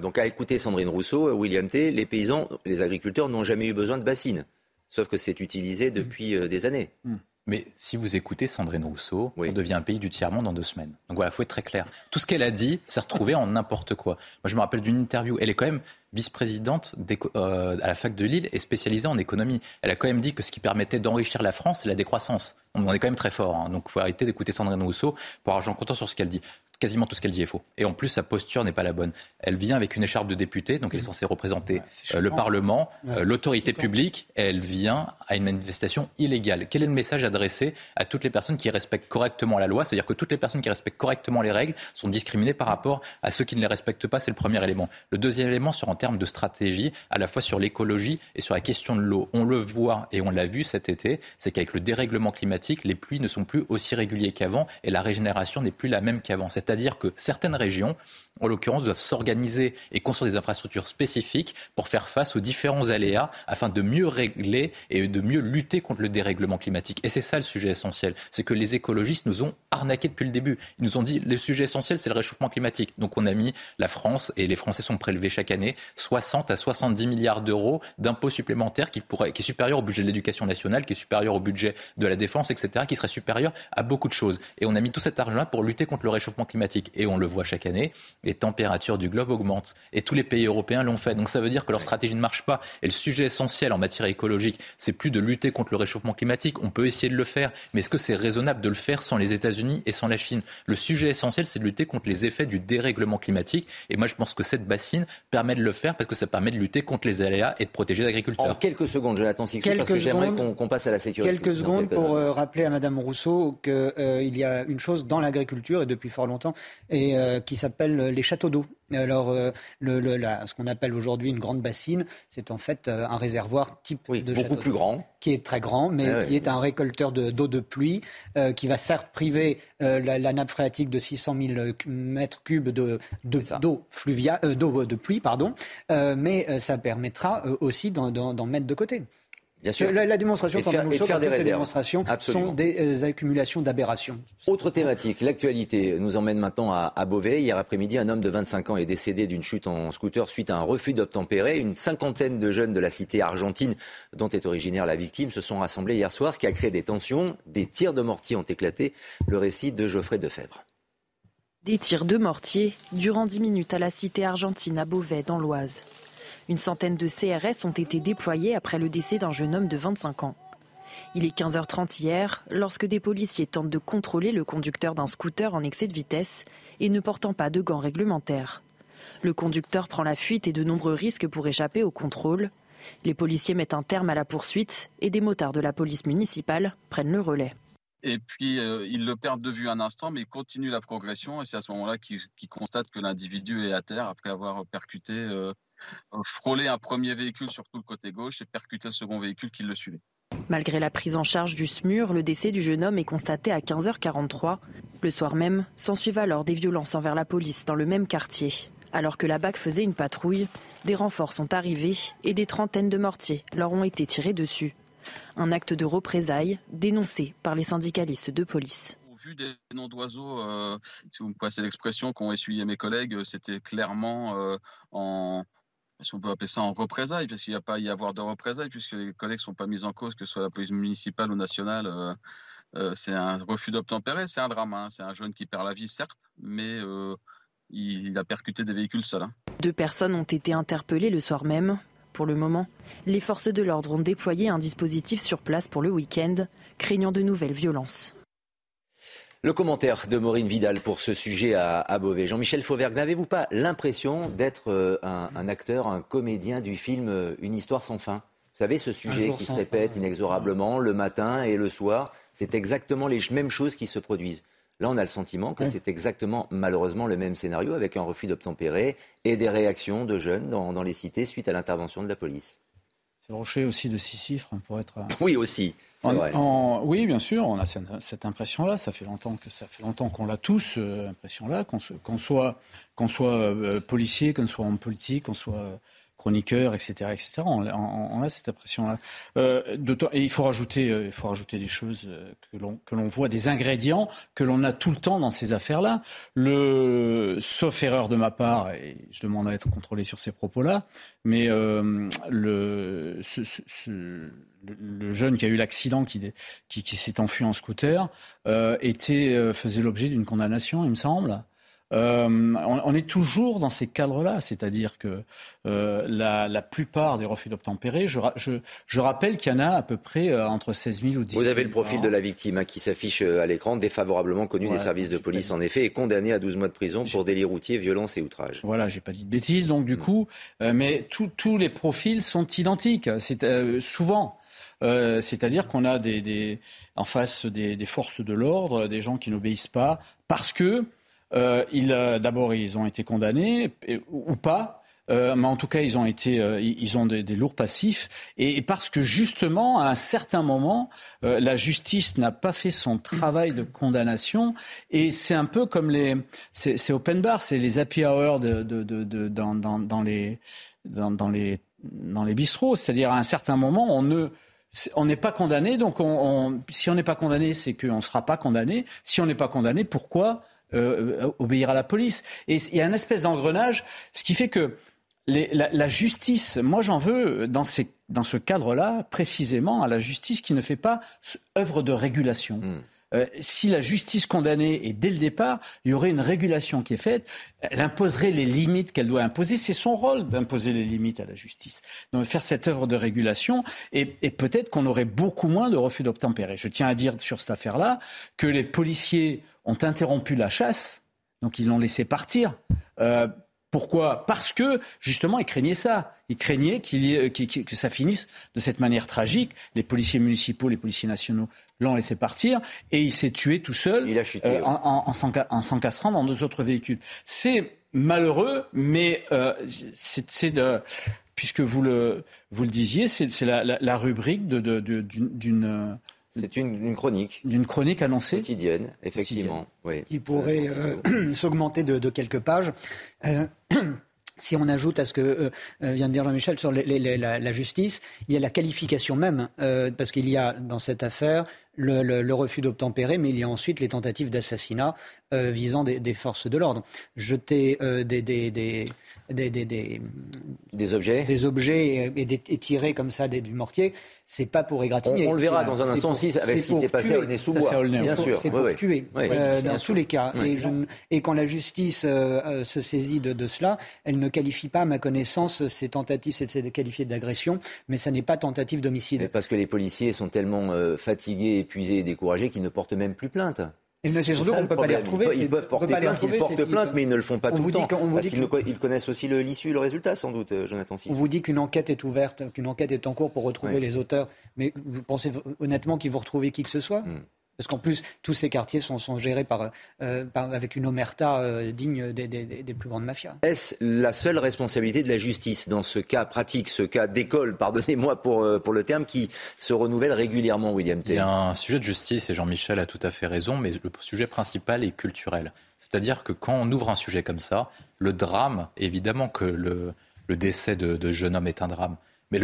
donc à écouter Sandrine Rousseau, William T, les paysans, les agriculteurs n'ont jamais eu besoin de bassines. Sauf que c'est utilisé depuis euh, des années. Hmm. Mais si vous écoutez Sandrine Rousseau, on devient un pays du tiers-monde en deux semaines. Donc voilà, il faut être très clair. Tout ce qu'elle a dit s'est retrouvé en n'importe quoi. Moi, je me rappelle d'une interview. Elle est quand même vice-présidente euh, à la fac de Lille et spécialisée en économie. Elle a quand même dit que ce qui permettait d'enrichir la France, c'est la décroissance. On en est quand même très fort. Hein. Donc il faut arrêter d'écouter Sandrine Rousseau pour Jean Content sur ce qu'elle dit quasiment tout ce qu'elle dit est faux. Et en plus, sa posture n'est pas la bonne. Elle vient avec une écharpe de député, donc elle est censée représenter euh, le Parlement, euh, l'autorité publique. elle vient à une manifestation illégale. Quel est le message adressé à toutes les personnes qui respectent correctement la loi? C'est-à-dire que toutes les personnes qui respectent correctement les règles sont discriminées par rapport à ceux qui ne les respectent pas. C'est le premier élément. Le deuxième élément, sur termes de stratégie, à la fois sur l'écologie et sur la question de l'eau. On le voit et on l'a vu cet été, c'est qu'avec le dérèglement climatique, les pluies ne sont plus aussi régulières qu'avant et la régénération n'est plus la même qu'avant. C'est-à-dire que certaines régions, en l'occurrence, doivent s'organiser et construire des infrastructures spécifiques pour faire face aux différents aléas afin de mieux régler et de mieux lutter contre le dérèglement climatique. Et c'est ça le sujet essentiel. C'est que les écologistes nous ont arnaqués depuis le début. Ils nous ont dit le sujet essentiel, c'est le réchauffement climatique. Donc on a mis la France et les Français sont prélevés chaque année 60 à 70 milliards d'euros d'impôts supplémentaires qui, pourraient, qui est supérieur au budget de l'éducation nationale, qui est supérieur au budget de la défense, etc., qui serait supérieur à beaucoup de choses. Et on a mis tout cet argent-là pour lutter contre le réchauffement climatique et on le voit chaque année, les températures du globe augmentent. Et tous les pays européens l'ont fait. Donc ça veut dire que leur stratégie ne marche pas. Et le sujet essentiel en matière écologique, c'est plus de lutter contre le réchauffement climatique. On peut essayer de le faire, mais est-ce que c'est raisonnable de le faire sans les États-Unis et sans la Chine? Le sujet essentiel, c'est de lutter contre les effets du dérèglement climatique. Et moi, je pense que cette bassine permet de le faire parce que ça permet de lutter contre les aléas et de protéger l'agriculteur. En quelques secondes, Jonathan Sixou, parce que j'aimerais qu'on passe à la sécurité. Quelques secondes pour euh, rappeler à Madame Rousseau qu'il euh, y a une chose dans l'agriculture et depuis fort longtemps et euh, qui s'appelle les châteaux d'eau. Alors, euh, le, ce qu'on appelle aujourd'hui une grande bassine, c'est en fait euh, un réservoir type de beaucoup plus grand, qui est très grand, mais ah qui est un récolteur d'eau de, pluie, qui va certes priver la, nappe phréatique de 600 000 mètres cubes de d'eau d'eau de pluie, pardon, mais ça permettra aussi d'en mettre de côté. Bien sûr. La, démonstration, et faire, faire des réserves. démonstrations sont des euh, accumulations d'aberrations. Autre thématique, l'actualité nous emmène maintenant à, à, Beauvais. Hier après-midi, un homme de 25 ans est décédé d'une chute en scooter suite à un refus d'obtempérer. Une cinquantaine de jeunes de la cité argentine, dont est originaire la victime, se sont rassemblés hier soir, ce qui a créé des tensions. Des tirs de mortier ont éclaté. Le récit de Geoffrey Defebvre. Des tirs de mortier durant 10 minutes à la cité argentine à Beauvais, dans l'Oise. Une centaine de CRS ont été déployés après le décès d'un jeune homme de 25 ans. Il est 15h30 hier lorsque des policiers tentent de contrôler le conducteur d'un scooter en excès de vitesse et ne portant pas de gants réglementaires. Le conducteur prend la fuite et de nombreux risques pour échapper au contrôle. Les policiers mettent un terme à la poursuite et des motards de la police municipale prennent le relais. Et puis, euh, ils le perdent de vue un instant, mais ils continuent la progression. Et c'est à ce moment-là qu'ils constatent que l'individu est à terre après avoir percuté, euh, frôlé un premier véhicule sur tout le côté gauche et percuté le second véhicule qui le suivait. Malgré la prise en charge du SMUR, le décès du jeune homme est constaté à 15h43. Le soir même, s'ensuivent alors des violences envers la police dans le même quartier. Alors que la BAC faisait une patrouille, des renforts sont arrivés et des trentaines de mortiers leur ont été tirés dessus. Un acte de représailles dénoncé par les syndicalistes de police. Au vu des noms d'oiseaux, euh, si vous me passez l'expression qu'ont essuyé mes collègues, c'était clairement euh, en, si on peut appeler ça en représailles, parce qu'il n'y a pas à y avoir de représailles, puisque les collègues ne sont pas mis en cause, que ce soit la police municipale ou nationale. Euh, c'est un refus d'obtempérer, c'est un drame. Hein. C'est un jeune qui perd la vie, certes, mais il a percuté des véhicules seuls. Hein. Deux personnes ont été interpellées le soir même. Pour le moment, les forces de l'ordre ont déployé un dispositif sur place pour le week-end, craignant de nouvelles violences. Le commentaire de Maureen Vidal pour ce sujet à, Beauvais. Jean-Michel Fauvergue, n'avez-vous pas l'impression d'être euh, un, acteur, un comédien du film euh, Une histoire sans fin? Vous savez, ce sujet qui se répète inexorablement le matin et le soir, c'est exactement les mêmes choses qui se produisent. Là, on a le sentiment que c'est exactement, malheureusement, le même scénario avec un refus d'obtempérer et des réactions de jeunes dans, les cités suite à l'intervention de la police. C'est rocher aussi de six chiffres pour être. Euh, oui, aussi. Oui, bien sûr, on a cette, impression-là. Ça fait longtemps que ça fait longtemps qu'on l'a tous, euh, impression-là, qu'on soit, qu'on soit euh, policier, qu'on soit en politique, qu'on soit chroniqueurs, etc., etc. On, a cette impression-là. Euh, et il faut rajouter, euh, il faut rajouter des choses euh, que l'on que l'on voit, des ingrédients que l'on a tout le temps dans ces affaires-là. Le, sauf erreur de ma part, et je demande à être contrôlé sur ces propos-là, mais le, le jeune qui a eu l'accident, qui, qui, qui s'est enfui en scooter, était, faisait l'objet d'une condamnation, il me semble. Euh, on, est toujours dans ces cadres-là, c'est-à-dire que euh, la, plupart des refus d'obtempérer, je, je, rappelle qu'il y en a à peu près euh, entre 16 000 ou 10 000. Vous avez le profil de la victime hein, qui s'affiche à l'écran, défavorablement connu des services de police en effet, et condamné à 12 mois de prison pour délit routier, violence et outrage. Voilà, j'ai pas dit de bêtises, donc du mm. coup, mais tous les profils sont identiques. C'est souvent. c'est-à-dire qu'on a des, en face des, des forces de l'ordre, des gens qui n'obéissent pas parce que euh, D'abord, ils ont été condamnés ou pas. Euh, mais en tout cas, ils ont été, euh, ils ont des, lourds passifs, et, parce que justement, à un certain moment, euh, la justice n'a pas fait son travail de condamnation, et c'est un peu comme les, c'est open bar, c'est les happy hours de, de, de, dans, dans, dans, les, dans, dans, les, dans les bistrots, c'est-à-dire à un certain moment, on ne on n'est pas condamné, donc on, si on n'est pas condamné, c'est qu'on ne sera pas condamné. Si on n'est pas condamné, pourquoi euh, obéir à la police. Et il y a un espèce d'engrenage, ce qui fait que la, justice, moi j'en veux dans, ce cadre-là, précisément à la justice qui ne fait pas œuvre de régulation. Hmm. Euh, si la justice condamnée est dès le départ, il y aurait une régulation qui est faite. Elle imposerait les limites qu'elle doit imposer. C'est son rôle d'imposer les limites à la justice. Donc faire cette œuvre de régulation et, peut-être qu'on aurait beaucoup moins de refus d'obtempérer. Je tiens à dire sur cette affaire-là que les policiers ont interrompu la chasse, donc ils l'ont laissé partir. Euh, pourquoi? Parce que justement, ils craignaient ça. Ils craignaient qu'il que ça finisse de cette manière tragique. Les policiers municipaux, les policiers nationaux l'ont laissé partir et il s'est tué tout seul il a chuté, euh, en, s'encastrant dans deux autres véhicules. C'est malheureux, mais euh, c'est puisque vous le, vous le disiez, c'est la, la, rubrique d'une c'est une, chronique. D'une chronique annoncée Quotidienne, effectivement. Oui. Qui pourrait euh, s'augmenter de, quelques pages. Euh, si on ajoute à ce que euh, vient de dire Jean-Michel sur la, justice, il y a la qualification même, parce qu'il y a dans cette affaire le, refus d'obtempérer, mais il y a ensuite les tentatives d'assassinat visant des, forces de l'ordre. Jeter des, des, des, des, objets, des objets et, et, tirer comme ça du mortier, c'est pas pour égratigner. On, le verra dans un instant aussi avec ce qui s'est passé à Aulnay-sous-Bois. Bien sûr. C'est pour tuer, euh, dans tous les cas. Et, quand la justice euh, euh, se saisit de, cela, elle ne qualifie pas, à ma connaissance, ces tentatives, c'est qualifié d'agression, mais ça n'est pas tentative d'homicide. Parce que les policiers sont tellement fatigués, épuisés et découragés qu'ils ne portent même plus plainte. Et c'est surtout qu'on ne peut pas les retrouver. Ils peuvent porter plainte, ils portent plainte, mais ils ne le font pas tout le temps. Parce qu'ils connaissent aussi l'issue, le résultat, sans doute, euh, Jonathan On vous dit qu'une enquête est ouverte, qu'une enquête est en cours pour retrouver les auteurs. Mais vous pensez honnêtement qu'ils vont retrouver qui que ce soit? Hmm. Parce qu'en plus, tous ces quartiers sont, gérés euh, par, avec une omerta euh, digne des, plus grandes mafias. Est-ce la seule responsabilité de la justice dans ce cas pratique, ce cas d'école, pardonnez-moi pour, euh, pour le terme, qui se renouvelle régulièrement, William T? Il y a un sujet de justice, et Jean-Michel a tout à fait raison, mais le sujet principal est culturel. C'est-à-dire que quand on ouvre un sujet comme ça, le drame, évidemment que le, décès de, de, jeune homme est un drame, mais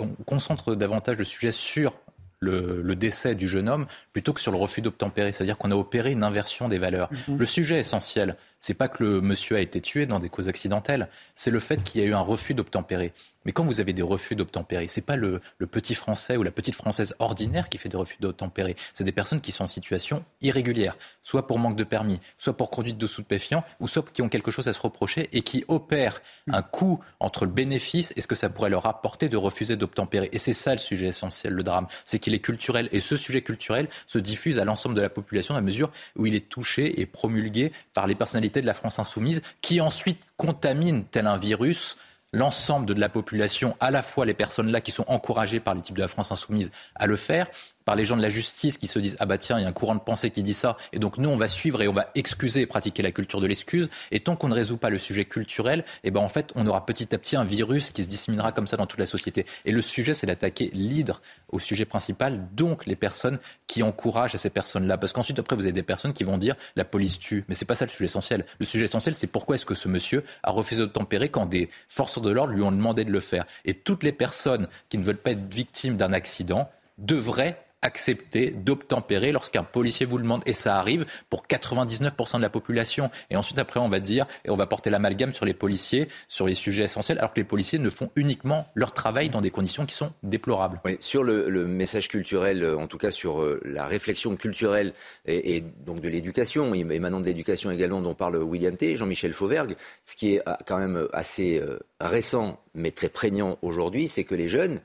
on concentre davantage le sujet sur le, décès du jeune homme plutôt que sur le refus d'obtempérer. C'est-à-dire qu'on a opéré une inversion des valeurs. Mm-hmm. Le sujet essentiel, c'est pas que le monsieur a été tué dans des causes accidentelles, c'est le fait qu'il y a eu un refus d'obtempérer. Mais quand vous avez des refus d'obtempérer, c'est pas le, petit français ou la petite française ordinaire qui fait des refus d'obtempérer. C'est des personnes qui sont en situation irrégulière, soit pour manque de permis, soit pour conduite de stupéfiants, ou soit qui ont quelque chose à se reprocher et qui opèrent un coût entre le bénéfice et ce que ça pourrait leur apporter de refuser d'obtempérer. Et c'est ça le sujet essentiel, le drame. C'est qu'il est culturel. Et ce sujet culturel se diffuse à l'ensemble de la population à mesure où il est touché et promulgué par les personnalités de la France insoumise, qui ensuite contamine tel un virus l'ensemble de la population, à la fois les personnes là qui sont encouragées par les types de la France insoumise à le faire, par les gens de la justice qui se disent ah bah tiens il y a un courant de pensée qui dit ça et donc nous on va suivre et on va excuser et pratiquer la culture de l'excuse et tant qu'on ne résout pas le sujet culturel et eh ben en fait on aura petit à petit un virus qui se disséminera comme ça dans toute la société. Et le sujet c'est d'attaquer l'hydre au sujet principal donc les personnes qui encouragent à ces personnes là parce qu'ensuite après vous avez des personnes qui vont dire la police tue. Mais c'est pas ça le sujet essentiel. Le sujet essentiel c'est pourquoi est-ce que ce monsieur a refusé de tempérer quand des forces de l'ordre lui ont demandé de le faire. Et toutes les personnes qui ne veulent pas être victimes d'un accident devraient accepter d'obtempérer lorsqu'un policier vous le demande. Et ça arrive pour 99% de la population. Et ensuite, après, on va dire, et on va porter l'amalgame sur les policiers, sur les sujets essentiels, alors que les policiers ne font uniquement leur travail dans des conditions qui sont déplorables. Oui, sur le, message culturel, euh, en tout cas sur euh, la réflexion culturelle et, donc de l'éducation, émanant de l'éducation également dont parle William T, Jean-Michel Fauvergue, ce qui est euh, quand même assez récent mais très prégnant aujourd'hui, c'est que les jeunes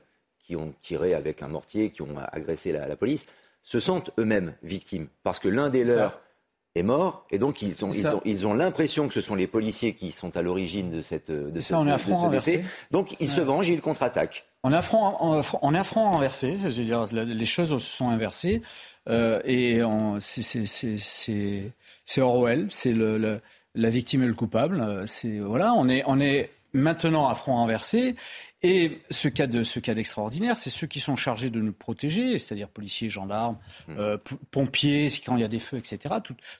qui ont tiré avec un mortier, qui ont agressé la, police, se sentent eux-mêmes victimes. Parce que l'un des leurs est mort, et donc ils ont, ils ont, l'impression que ce sont les policiers qui sont à l'origine de cette de, ça, on est à front. Donc ils se vengent, ils contre-attaquent. On est à front, on est à front renversé, dire, les choses se sont inversées, euh, et c'est Orwell, c'est le, la victime et le coupable. C'est voilà, on est, on est maintenant à front renversé, et ce cas de ce cas d'extraordinaire, c'est ceux qui sont chargés de nous protéger, c'est-à-dire policiers, gendarmes, mmh. euh, pompiers, quand il y a des feux, etc.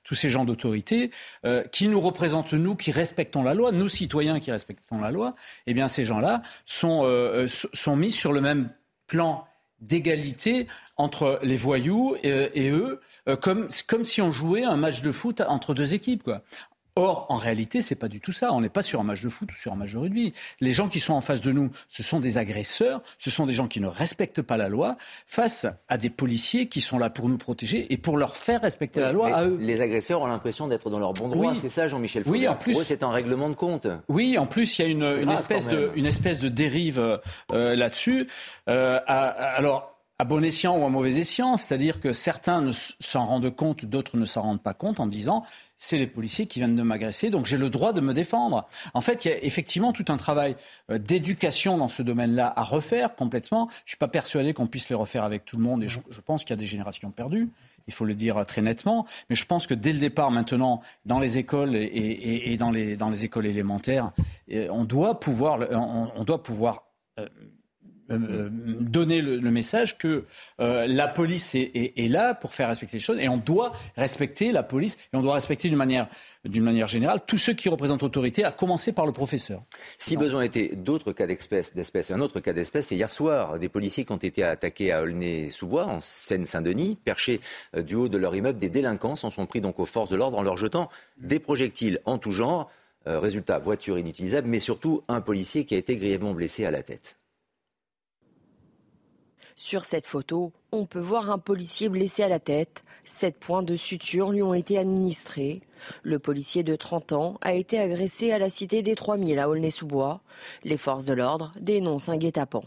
tous ces gens d'autorité euh, qui nous représentent nous, qui respectons la loi, nous citoyens qui respectons la loi. Eh bien, ces gens-là sont euh, sont mis sur le même plan d'égalité entre les voyous et, eux, comme, comme si on jouait un match de foot entre deux équipes. Quoi. Or, en réalité, c'est pas du tout ça. On n'est pas sur un match de foot ou sur un match de rugby. Les gens qui sont en face de nous, ce sont des agresseurs, ce sont des gens qui ne respectent pas la loi, face à des policiers qui sont là pour nous protéger et pour leur faire respecter la loi à eux. Les agresseurs ont l'impression d'être dans leur bon droit, c'est ça, Jean-Michel Oui, en plus, c'est un règlement de compte. Oui, en plus, il y a une, espèce, de, une espèce de dérive euh, là-dessus. Euh, alors à bon escient ou à mauvais escient, c'est-à-dire que certains s'en rendent compte, d'autres ne s'en rendent pas compte en disant c'est les policiers qui viennent de m'agresser, donc j'ai le droit de me défendre. En fait, il y a effectivement tout un travail euh, d'éducation dans ce domaine-là à refaire complètement. Je ne suis pas persuadé qu'on puisse les refaire avec tout le monde et je, pense qu'il y a des générations perdues. Il faut le dire très nettement. Mais je pense que dès le départ, maintenant, dans les écoles et, dans, les, écoles élémentaires, on doit pouvoir, on, doit pouvoir euh, euh, euh, donner le, message que euh, la police est, là pour faire respecter les choses et on doit respecter la police et on doit respecter d'une manière, d'une manière générale tous ceux qui représentent l'autorité, à commencer par le professeur. Si besoin était, d'autres cas d'espèce, un autre cas d'espèce, c'est hier soir, des policiers qui ont été attaqués à Aulnay-sous-Bois, en Seine-Saint-Denis, perchés du haut de leur immeuble, des délinquants s'en sont pris donc aux forces de l'ordre en leur jetant des projectiles en tout genre. résultat, voiture inutilisable, mais surtout un policier qui a été grièvement blessé à la tête. Sur cette photo, on peut voir un policier blessé à la tête. Sept points de suture lui ont été administrés. Le policier de 30 ans a été agressé à la cité des 3000 à Aulnay-sous-Bois. Les forces de l'ordre dénoncent un guet-apens.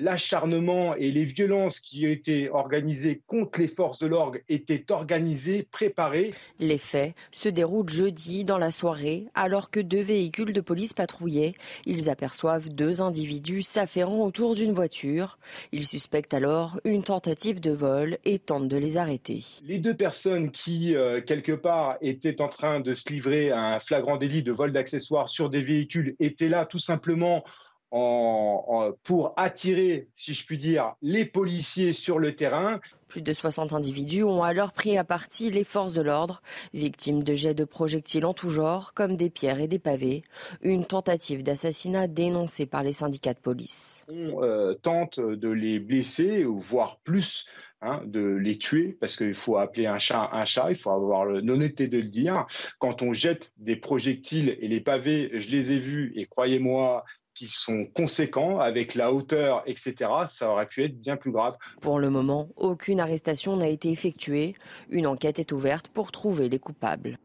L'acharnement et les violences qui étaient organisées contre les forces de l'ordre étaient organisées, préparées. Les faits se déroulent jeudi dans la soirée alors que deux véhicules de police patrouillaient. Ils aperçoivent deux individus s'affairant autour d'une voiture. Ils suspectent alors une tentative de vol et tentent de les arrêter. Les deux personnes qui, euh, quelque part, étaient en train de se livrer à un flagrant délit de vol d'accessoires sur des véhicules étaient là tout simplement pour attirer, si je puis dire, les policiers sur le terrain. Plus de 60 individus ont alors pris à partie les forces de l'ordre, victimes de jets de projectiles en tout genre, comme des pierres et des pavés. Une tentative d'assassinat dénoncée par les syndicats de police. On euh, tente de les blesser, voire plus, Hein, de les tuer, parce qu'il faut appeler un chat un chat, il faut avoir l'honnêteté de le dire. Quand on jette des projectiles et les pavés, je les ai vus, et croyez-moi, qui sont conséquents avec la hauteur, etc., ça aurait pu être bien plus grave. Pour le moment, aucune arrestation n'a été effectuée. Une enquête est ouverte pour trouver les coupables.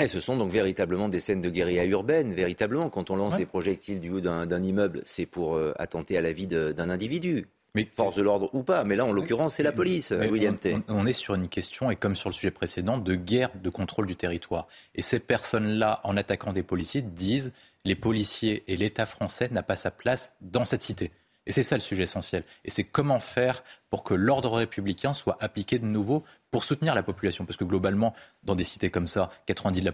Et ce sont donc véritablement des scènes de guérilla urbaine, véritablement. Quand on lance des projectiles du haut d'un immeuble, c'est pour euh, attenter à la vie d'un individu. Mais, force de l'ordre ou pas, mais là en l'occurrence c'est la police, William T. On, est sur une question, et comme sur le sujet précédent, de guerre de contrôle du territoire. Et ces personnes-là, en attaquant des policiers, disent les policiers et l'État français n'a pas sa place dans cette cité. Et c'est ça le sujet essentiel. Et c'est comment faire pour que l'ordre républicain soit appliqué de nouveau pour soutenir la population. Parce que globalement, dans des cités comme ça, 90,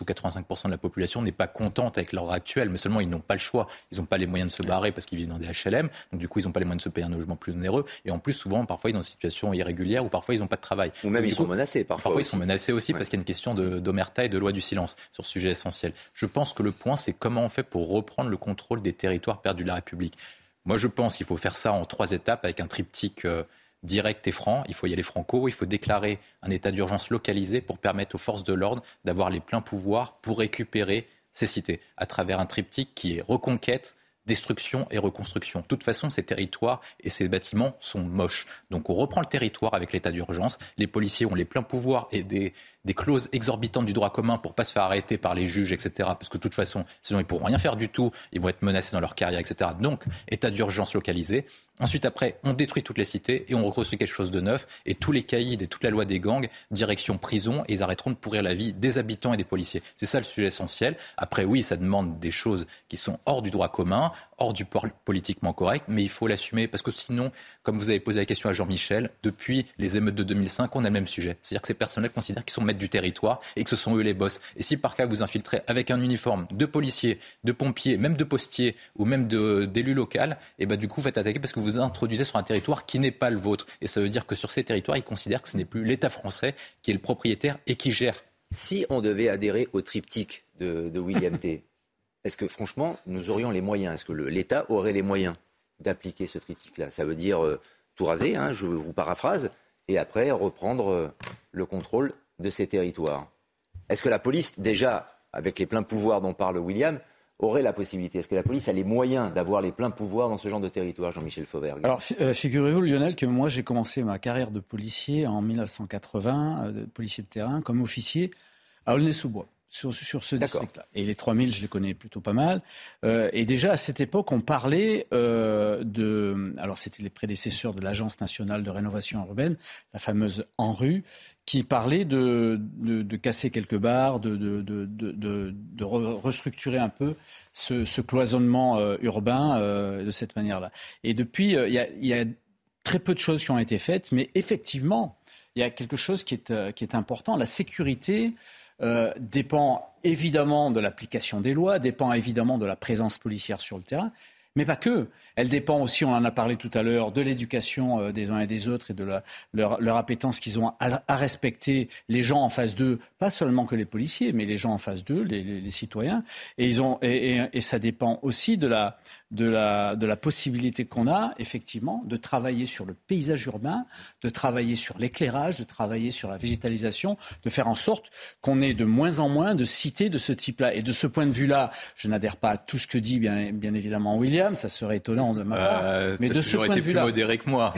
ou 85% de la population n'est pas contente avec l'ordre actuel, mais seulement ils n'ont pas le choix. Ils n'ont pas les moyens de se barrer parce qu'ils vivent dans des HLM, donc du coup ils n'ont pas les moyens de se payer un logement plus onéreux. Et en plus, souvent, parfois, ils sont dans une situation irrégulière ou parfois ils n'ont pas de travail. Ou même ils sont menacés parfois. Parfois ils sont menacés aussi parce qu'il y a une question d'omerta et de loi du silence sur ce sujet essentiel. Je pense que le point, c'est comment on fait pour reprendre le contrôle des territoires perdus de la République. Moi, je pense qu'il faut faire ça en trois étapes avec un triptyque euh, direct et franc. Il faut y aller franco. Il faut déclarer un état d'urgence localisé pour permettre aux forces de l'ordre d'avoir les pleins pouvoirs pour récupérer ces cités à travers un triptyque qui est reconquête, destruction et reconstruction. De toute façon, ces territoires et ces bâtiments sont moches. Donc on reprend le territoire avec l'état d'urgence. Les policiers ont les pleins pouvoirs et des, des clauses exorbitantes du droit commun pour pas se faire arrêter par les juges, etc. Parce que de toute façon, sinon ils pourront rien faire du tout, ils vont être menacés dans leur carrière, etc. Donc, état d'urgence localisé. Ensuite, après, on détruit toutes les cités et on reconstruit quelque chose de neuf. Et tous les caïds et toute la loi des gangs, direction prison, et ils arrêteront de pourrir la vie des habitants et des policiers. C'est ça le sujet essentiel. Après, oui, ça demande des choses qui sont hors du droit commun, hors du politiquement correct, mais il faut l'assumer parce que sinon, comme vous avez posé la question à Jean-Michel, depuis les émeutes de 2005, on a le même sujet. C'est-à-dire que ces personnes-là considèrent qu'ils sont du territoire et que ce sont eux les boss. Et si par cas vous infiltrez avec un uniforme de policiers, de pompiers, même de postiers ou même d'élus locaux, et eh ben du coup vous faites attaquer parce que vous introduisez sur un territoire qui n'est pas le vôtre. Et ça veut dire que sur ces territoires, ils considèrent que ce n'est plus l'État français qui est le propriétaire et qui gère. Si on devait adhérer au triptyque de, William T, est-ce que franchement nous aurions les moyens? Est-ce que l'État aurait les moyens d'appliquer ce triptyque-là? Ça veut dire euh, tout raser, hein, je vous paraphrase, et après reprendre euh, le contrôle de ces territoires. Est-ce que la police, déjà, avec les pleins pouvoirs dont parle William, aurait la possibilité? Est-ce que la police a les moyens d'avoir les pleins pouvoirs dans ce genre de territoire, Jean-Michel Fauvergue Alors, euh, figurez-vous, Lionel, que moi, j'ai commencé ma carrière de policier en 1980, euh, de policier de terrain, comme officier à Aulnay-sous-Bois sur, sur ce district-là. Et les 3000, je les connais plutôt pas mal. Euh, et déjà, à cette époque, on parlait euh, de... Alors, c'était les prédécesseurs de l'Agence nationale de rénovation urbaine, la fameuse ANRU, qui parlait de, de, de casser quelques barres, de, de restructurer un peu ce, ce cloisonnement euh, urbain de cette manière-là. Et depuis, il y, a, y, a, très peu de choses qui ont été faites, mais effectivement, il y a quelque chose qui est, qui est important. La sécurité euh, dépend évidemment de l'application des lois, dépend évidemment de la présence policière sur le terrain, mais pas que. Elle dépend aussi, on en a parlé tout à l'heure, de l'éducation euh, des uns et des autres et de leur, appétence qu'ils ont à, respecter les gens en face d'eux, pas seulement que les policiers, mais les gens en face d'eux, les, citoyens. Et, ils ont, et, ça dépend aussi de la possibilité qu'on a, effectivement, de travailler sur le paysage urbain, de travailler sur l'éclairage, de travailler sur la végétalisation, de faire en sorte qu'on ait de moins en moins de cités de ce type-là. Et de ce point de vue-là, je n'adhère pas à tout ce que dit bien, bien évidemment William William, ça serait étonnant de ma part. Euh, mais de ce point de vue-là, plus modéré que moi.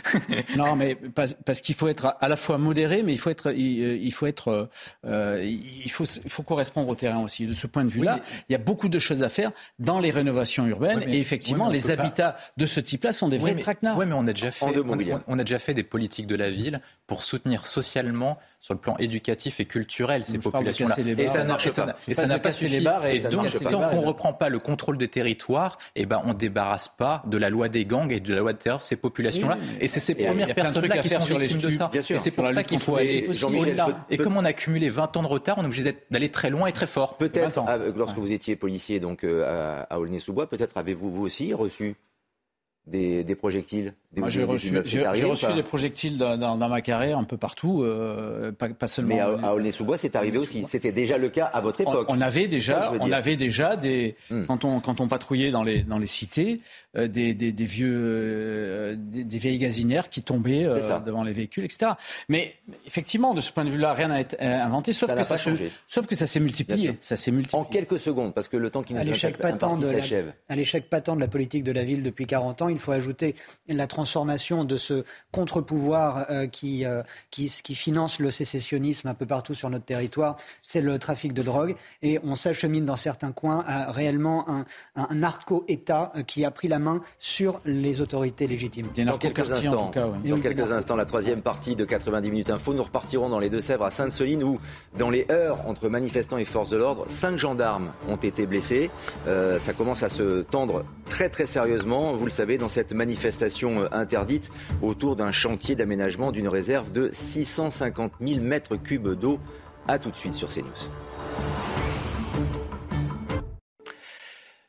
non, mais parce, parce qu'il faut être à la fois modéré, mais il faut être, il, faut être, euh, il faut, il faut correspondre au terrain aussi. De ce point de vue-là, il y a beaucoup de choses à faire dans les rénovations urbaines, et effectivement, les habitats de ce type-là sont des vrais traquenards. Oui, mais on a déjà fait, on, on a déjà fait des politiques de la ville pour soutenir socialement sur le plan éducatif et culturel ces populations-là. Et ça n'a pas. Et ça n'a pas les barres. Et, donc, tant qu'on ne reprend pas le contrôle des territoires, eh ben, on ne débarrasse pas de la loi des gangs et de la loi de terreur ces populations-là. et c'est ces premières personnes-là qui sont sur victimes de ça. Et c'est pour ça qu'il faut aller au-delà. Et comme on a accumulé 20 ans de retard, on est obligé d'aller très loin et très fort. Peut-être, lorsque vous étiez policier donc euh, à Aulnay-sous-Bois, peut-être avez-vous vous aussi reçu des, des projectiles Moi, j'ai reçu, reçu des projectiles dans, dans, ma carrière un peu partout, euh, pas, pas, seulement. Mais à, à Aulnay-sous-Bois, c'est arrivé aussi. C'était déjà le cas à votre époque. On, avait déjà, on avait déjà des hmm. quand on quand on patrouillait dans les dans les cités, euh, des, des, des, vieux euh, des, vieilles gazinières qui tombaient euh, devant les véhicules, etc. Mais effectivement, de ce point de vue-là, rien n'a été inventé, sauf que ça sauf que ça s'est multiplié. Ça s'est multiplié. En quelques secondes, parce que le temps qui nous à l'échec patent de à l'échec patent de la politique de la ville depuis 40 ans il faut ajouter la transformation de ce contre-pouvoir euh, qui, euh, qui, qui, finance le sécessionnisme un peu partout sur notre territoire, c'est le trafic de drogue. Et on s'achemine dans certains coins à réellement un, un narco-État euh, qui a pris la main sur les autorités légitimes. Dans quelques instants, dans quelques instants, la troisième partie de 90 minutes info, nous repartirons dans les Deux-Sèvres à Sainte-Soline où, dans les heures entre manifestants et forces de l'ordre, cinq gendarmes ont été blessés. ça commence à se tendre très très sérieusement, vous le savez, dans cette manifestation euh, interdite autour d'un chantier d'aménagement d'une réserve de 650 000 mètres cubes d'eau. A tout de suite sur CNews.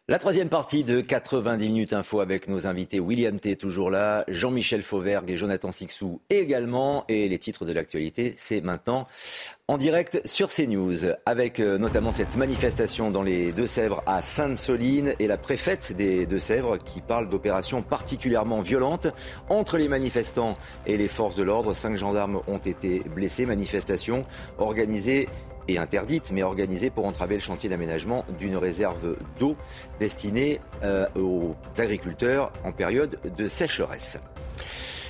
La troisième partie de 90 minutes info avec nos invités William T toujours là, Jean-Michel Fauvergue et Jonathan Sixou également. Et les titres de l'actualité, c'est maintenant en direct sur CNews, avec euh, notamment cette manifestation dans les Deux-Sèvres à Sainte-Soline et la préfète des Deux-Sèvres qui parle d'opérations particulièrement violentes entre les manifestants et les forces de l'ordre. Cinq gendarmes ont été blessés. Manifestation organisée et interdite, mais organisée pour entraver le chantier d'aménagement d'une réserve d'eau destinée euh, aux agriculteurs en période de sécheresse.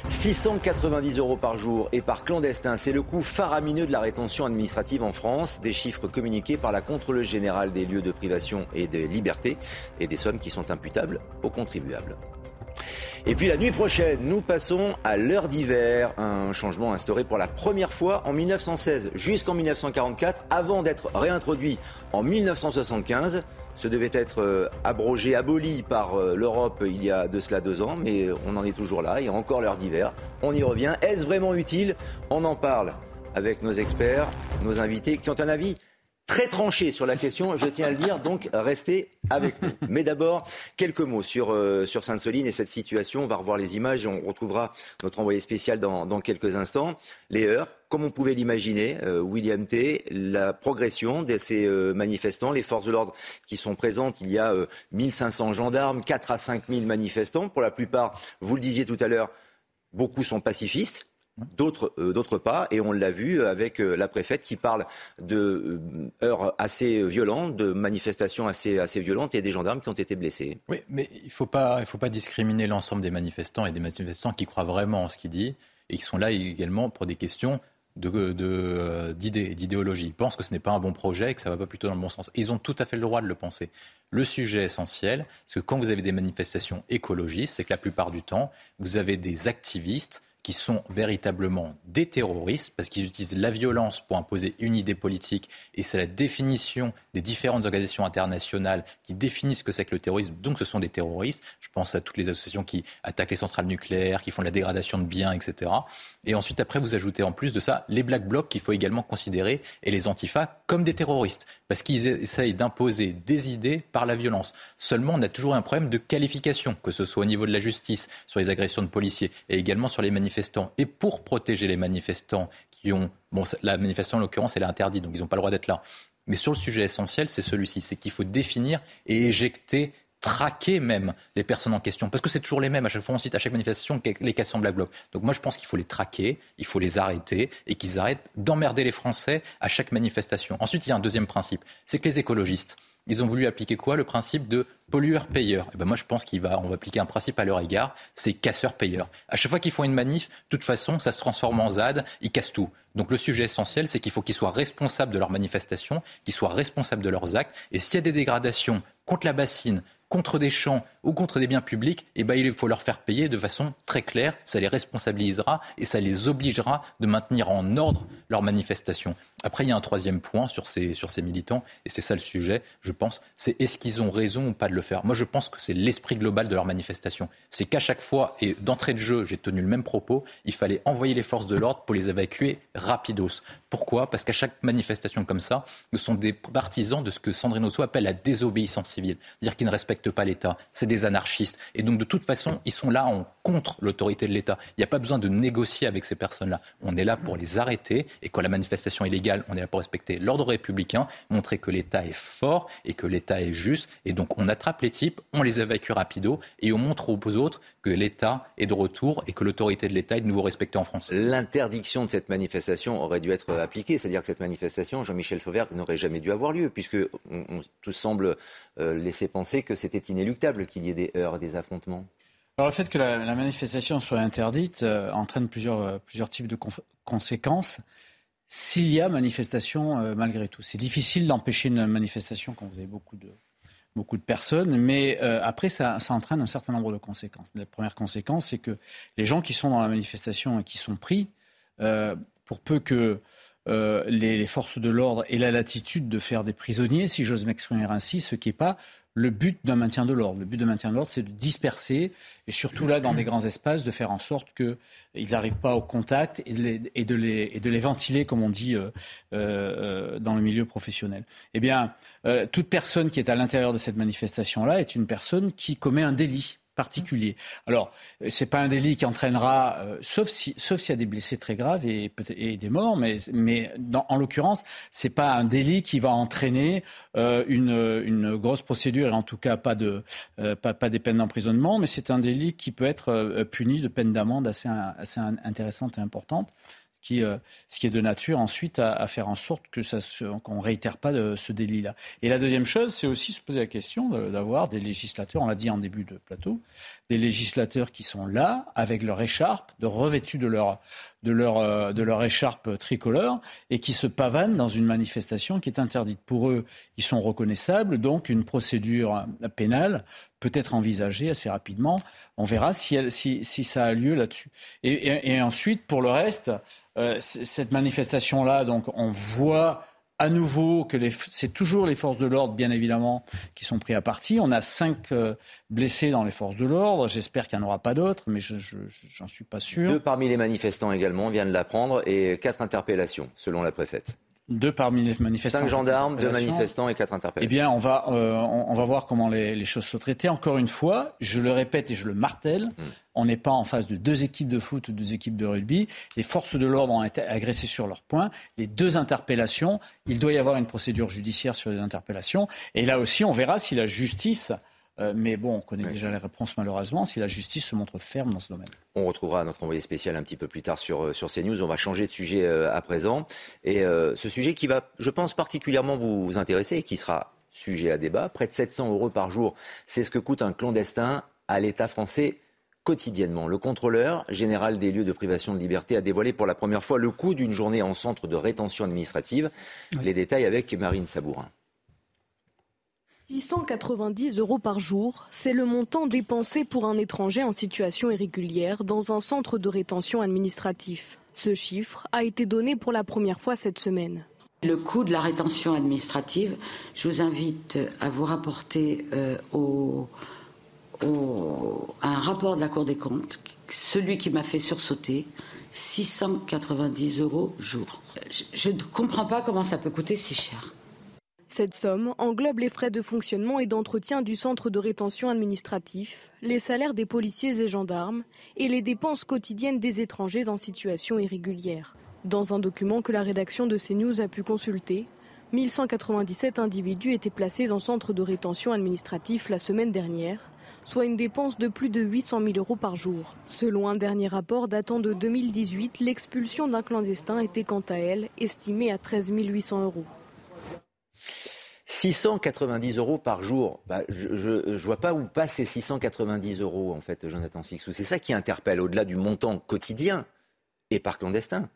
690 euros par jour et par clandestin, c'est le coût faramineux de la rétention administrative en France, des chiffres communiqués par la contrôleuse générale des lieux de privation et de liberté et des sommes qui sont imputables aux contribuables. Et puis la nuit prochaine, nous passons à l'heure d'hiver, un changement instauré pour la première fois en 1916 jusqu'en 1944 avant d'être réintroduit en 1975. Ce devait être euh, abrogé, aboli par euh, l'Europe il y a de cela deux ans, mais on en est toujours là, il y a encore l'heure d'hiver. On y revient. Est-ce vraiment utile? On en parle avec nos experts, nos invités qui ont un avis très tranché sur la question, je tiens à le dire, donc restez avec nous. Mais d'abord, quelques mots sur, euh, sur Sainte-Soline et cette situation. On va revoir les images et on retrouvera notre envoyé spécial dans, dans quelques instants. Les heures, comme on pouvait l'imaginer, euh, William T, la progression de ces euh, manifestants, les forces de l'ordre qui sont présentes, il y a 1500 gendarmes, 4 à 5000 manifestants. Pour la plupart, vous le disiez tout à l'heure, beaucoup sont pacifistes d'autres euh, d'autres pas. Et on l'a vu avec euh, la préfète qui parle de euh, heures assez violentes, de manifestations assez, assez violentes et des gendarmes qui ont été blessés. Oui, mais il ne faut, pas, faut pas discriminer l'ensemble des manifestants et des manifestants qui croient vraiment en ce qu'il dit et qui sont là également pour des questions d'idéologie. De, Ils pensent que ce n'est pas un bon projet et que ça ne va pas plutôt dans le bon sens. ils ont tout à fait le droit de le penser. Le sujet essentiel, c'est que quand vous avez des manifestations écologistes, c'est que la plupart du temps, vous avez des activistes qui sont véritablement des terroristes, parce qu'ils utilisent la violence pour imposer une idée politique, et c'est la définition des différentes organisations internationales qui définissent ce que c'est que le terrorisme, donc ce sont des terroristes. Je pense à toutes les associations qui attaquent les centrales nucléaires, qui font la dégradation de biens, etc. Et ensuite, après, vous ajoutez en plus de ça les Black Blocs qu'il faut également considérer, et les Antifa, comme des terroristes, parce qu'ils essayent d'imposer des idées par la violence. Seulement, on a toujours un problème de qualification, que ce soit au niveau de la justice, sur les agressions de policiers, et également sur les manifestations et pour protéger les manifestants qui ont. Bon, la manifestation, en l'occurrence, elle est interdite, donc ils n'ont pas le droit d'être là. Mais sur le sujet essentiel, c'est celui-ci c'est qu'il faut définir et éjecter traquer même les personnes en question, parce que c'est toujours les mêmes. À chaque fois, on cite à chaque manifestation les questions de Black Bloc. Donc moi, je pense qu'il faut les traquer, il faut les arrêter et qu'ils arrêtent d'emmerder les Français à chaque manifestation. Ensuite, il y a un deuxième principe, c'est que les écologistes, ils ont voulu appliquer quoi? Le principe de pollueur-payeur. Et eh ben moi, je pense qu'on va, va appliquer un principe à leur égard, c'est casseur-payeur. À chaque fois qu'ils font une manif, de toute façon, ça se transforme en ZAD, ils cassent tout. Donc le sujet essentiel, c'est qu'il faut qu'ils soient responsables de leur manifestation, qu'ils soient responsables de leurs actes. Et s'il y a des dégradations contre la bassine, contre des champs ou contre des biens publics, eh ben, il faut leur faire payer de façon très claire. Ça les responsabilisera et ça les obligera de maintenir en ordre leurs manifestations. Après, il y a un troisième point sur ces, sur ces militants, et c'est ça le sujet, je pense, c'est est-ce qu'ils ont raison ou pas de le faire? Moi, je pense que c'est l'esprit global de leur manifestation. C'est qu'à chaque fois, et d'entrée de jeu, j'ai tenu le même propos, il fallait envoyer les forces de l'ordre pour les évacuer rapidos. Pourquoi? Parce qu'à chaque manifestation comme ça, nous sommes des partisans de ce que Sandrine Rousseau appelle la désobéissance civile, dire qu'ils ne respectent pas l'État. C'est anarchistes. Et donc, de toute façon, ils sont là en contre l'autorité de l'État. Il n'y a pas besoin de négocier avec ces personnes-là. On est là pour les arrêter. Et quand la manifestation est légale, on est là pour respecter l'ordre républicain, montrer que l'État est fort et que l'État est juste. Et donc, on attrape les types, on les évacue rapido et on montre aux autres que l'État est de retour et que l'autorité de l'État est de nouveau respectée en France. L'interdiction de cette manifestation aurait dû être appliquée, c'est-à-dire que cette manifestation, Jean-Michel Fauvert, n'aurait jamais dû avoir lieu, puisque on, tout semble euh, laisser penser que c'était inéluctable qu'il des heurts, des affrontements? Alors le fait que la, manifestation soit interdite euh, entraîne plusieurs, euh, plusieurs types de conséquences. S'il y a manifestation malgré tout, c'est difficile d'empêcher une manifestation quand vous avez beaucoup de, beaucoup de personnes, mais euh, après, ça, entraîne un certain nombre de conséquences. La première conséquence, c'est que les gens qui sont dans la manifestation et qui sont pris, euh, pour peu que euh, les, les, forces de l'ordre aient la latitude de faire des prisonniers, si j'ose m'exprimer ainsi, ce qui n'est pas le but d'un maintien de l'ordre. Le but de maintien de l'ordre, c'est de disperser, et surtout là, dans des grands espaces, de faire en sorte qu'ils n'arrivent pas au contact et de, les, et, de les, et de les, ventiler, comme on dit euh, euh, dans le milieu professionnel. Eh bien, euh, toute personne qui est à l'intérieur de cette manifestation-là est une personne qui commet un délit particulier. Alors, c'est pas un délit qui entraînera, euh, sauf si, sauf s'il y a des blessés très graves et, et des morts, mais, mais en l'occurrence, c'est pas un délit qui va entraîner euh, une, une, grosse procédure et en tout cas pas de, euh, pas, pas, des peines d'emprisonnement, mais c'est un délit qui peut être euh, puni de peines d'amende assez, assez intéressante et importante euh, ce qui est de nature ensuite à, faire en sorte que ça qu'on réitère pas de, ce délit-là. Et la deuxième chose, c'est aussi se poser la question d'avoir des législateurs, on l'a dit en début de plateau, des législateurs qui sont là avec leur écharpe, de revêtus de leur de leur euh, de leur écharpe tricolore et qui se pavanent dans une manifestation qui est interdite pour eux. Ils sont reconnaissables, donc une procédure pénale peut être envisagée assez rapidement. On verra si, elle, si, si ça a lieu là-dessus. Et, et, ensuite, pour le reste, euh, cette manifestation-là, donc on voit à nouveau que c'est toujours les forces de l'ordre, bien évidemment, qui sont pris à partie. On a cinq euh, blessés dans les forces de l'ordre. J'espère qu'il n'y en aura pas d'autres, mais je n'en suis pas sûr. Deux parmi les manifestants également viennent de l'apprendre et quatre interpellations, selon la préfète deux parmi les manifestants. Cinq gendarmes, deux manifestants et quatre interpellations. Eh bien, on va, euh, on, va voir comment les, choses sont traitées. Encore une fois, je le répète et je le martèle, hmm. on n'est pas en face de deux équipes de foot ou deux équipes de rugby. Les forces de l'ordre ont été agressées sur leur point. Les deux interpellations, il doit y avoir une procédure judiciaire sur les interpellations. Et là aussi, on verra si la justice euh, mais bon, on connaît déjà les réponses malheureusement, si la justice se montre ferme dans ce domaine. On retrouvera notre envoyé spécial un petit peu plus tard sur, euh, sur CNews. On va changer de sujet euh, à présent. Et ce sujet qui va, je pense, particulièrement vous intéresser et qui sera sujet à débat, près de 700 euros par jour, c'est ce que coûte un clandestin à l'État français quotidiennement. Le contrôleur général des lieux de privation de liberté a dévoilé pour la première fois le coût d'une journée en centre de rétention administrative. Les détails avec Marine Sabourin. 690 euros par jour, c'est le montant dépensé pour un étranger en situation irrégulière dans un centre de rétention administratif. Ce chiffre a été donné pour la première fois cette semaine. Le coût de la rétention administrative, je vous invite à vous rapporter euh, au, un rapport de la Cour des comptes, celui qui m'a fait sursauter, 690 euros jour. Je ne comprends pas comment ça peut coûter si cher. Cette somme englobe les frais de fonctionnement et d'entretien du centre de rétention administratif, les salaires des policiers et gendarmes et les dépenses quotidiennes des étrangers en situation irrégulière. Dans un document que la rédaction de CNews a pu consulter, 1197 individus étaient placés en centre de rétention administratif la semaine dernière, soit une dépense de plus de 800 000 euros par jour. Selon un dernier rapport datant de 2018, l'expulsion d'un clandestin était quant à elle estimée à 13 800 euros. 690 euros par jour. Bah, je ne vois pas où passent ces 690 euros, en fait, Jonathan Sixou. C'est ça qui interpelle, au-delà du montant quotidien et par clandestin.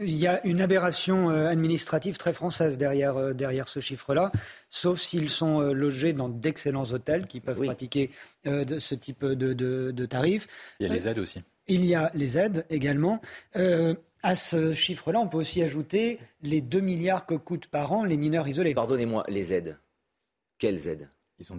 Il y a une aberration euh, administrative très française derrière, euh, derrière ce chiffre-là, sauf s'ils sont euh, logés dans d'excellents hôtels qui peuvent pratiquer de, ce type de, de, tarifs. Il y a les aides aussi. Il y a les aides également. À ce chiffre-là, on peut aussi ajouter les 2 milliards que coûtent par an les mineurs isolés. Pardonnez-moi, les aides. Quelles aides?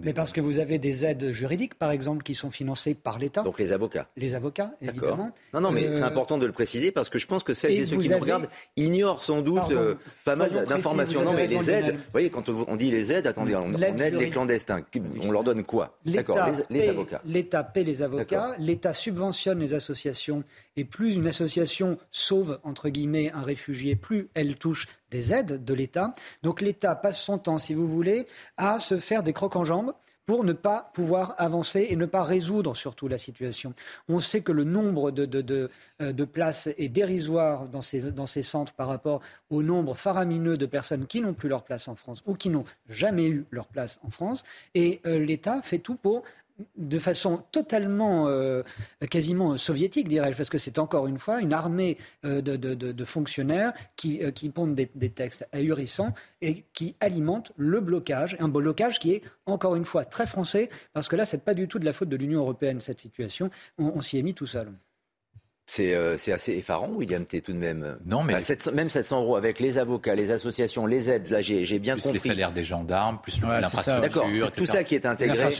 Mais parce que vous avez des aides juridiques, par exemple, qui sont financées par l'État. Donc les avocats. Les avocats, évidemment. Non, non, mais c'est euh, important de le préciser parce que je pense que celles et, ceux qui nous regardent ignorent sans doute euh, pas mal d'informations. Non, mais les aides, vous voyez, quand on dit les aides, attendez, on, aide les clandestins. On leur donne quoi? D'accord, les, avocats. L'État paie les avocats, l'État subventionne les associations et plus une association sauve, entre guillemets, un réfugié, plus elle touche des aides de l'État. Donc l'État passe son temps, si vous voulez, à se faire des crocs en jambes pour ne pas pouvoir avancer et ne pas résoudre surtout la situation. On sait que le nombre de, de, euh, places est dérisoire dans ces, dans ces centres par rapport au nombre faramineux de personnes qui n'ont plus leur place en France ou qui n'ont jamais eu leur place en France. Et euh, l'État fait tout pour de façon totalement, euh, quasiment soviétique, dirais-je, parce que c'est encore une fois une armée euh, de, fonctionnaires qui, euh, qui pondent des, textes ahurissants et qui alimentent le blocage, un blocage qui est encore une fois très français, parce que là, c'est pas du tout de la faute de l'Union européenne, cette situation. on s'y est mis tout seul. Euh, c'est assez effarant, William T, tout de même. Non, mais. même 700 euros avec les avocats, les associations, les aides, là, j'ai bien compris. Plus les salaires des gendarmes, plus l'infrastructure. D'accord, tout ça qui est intégré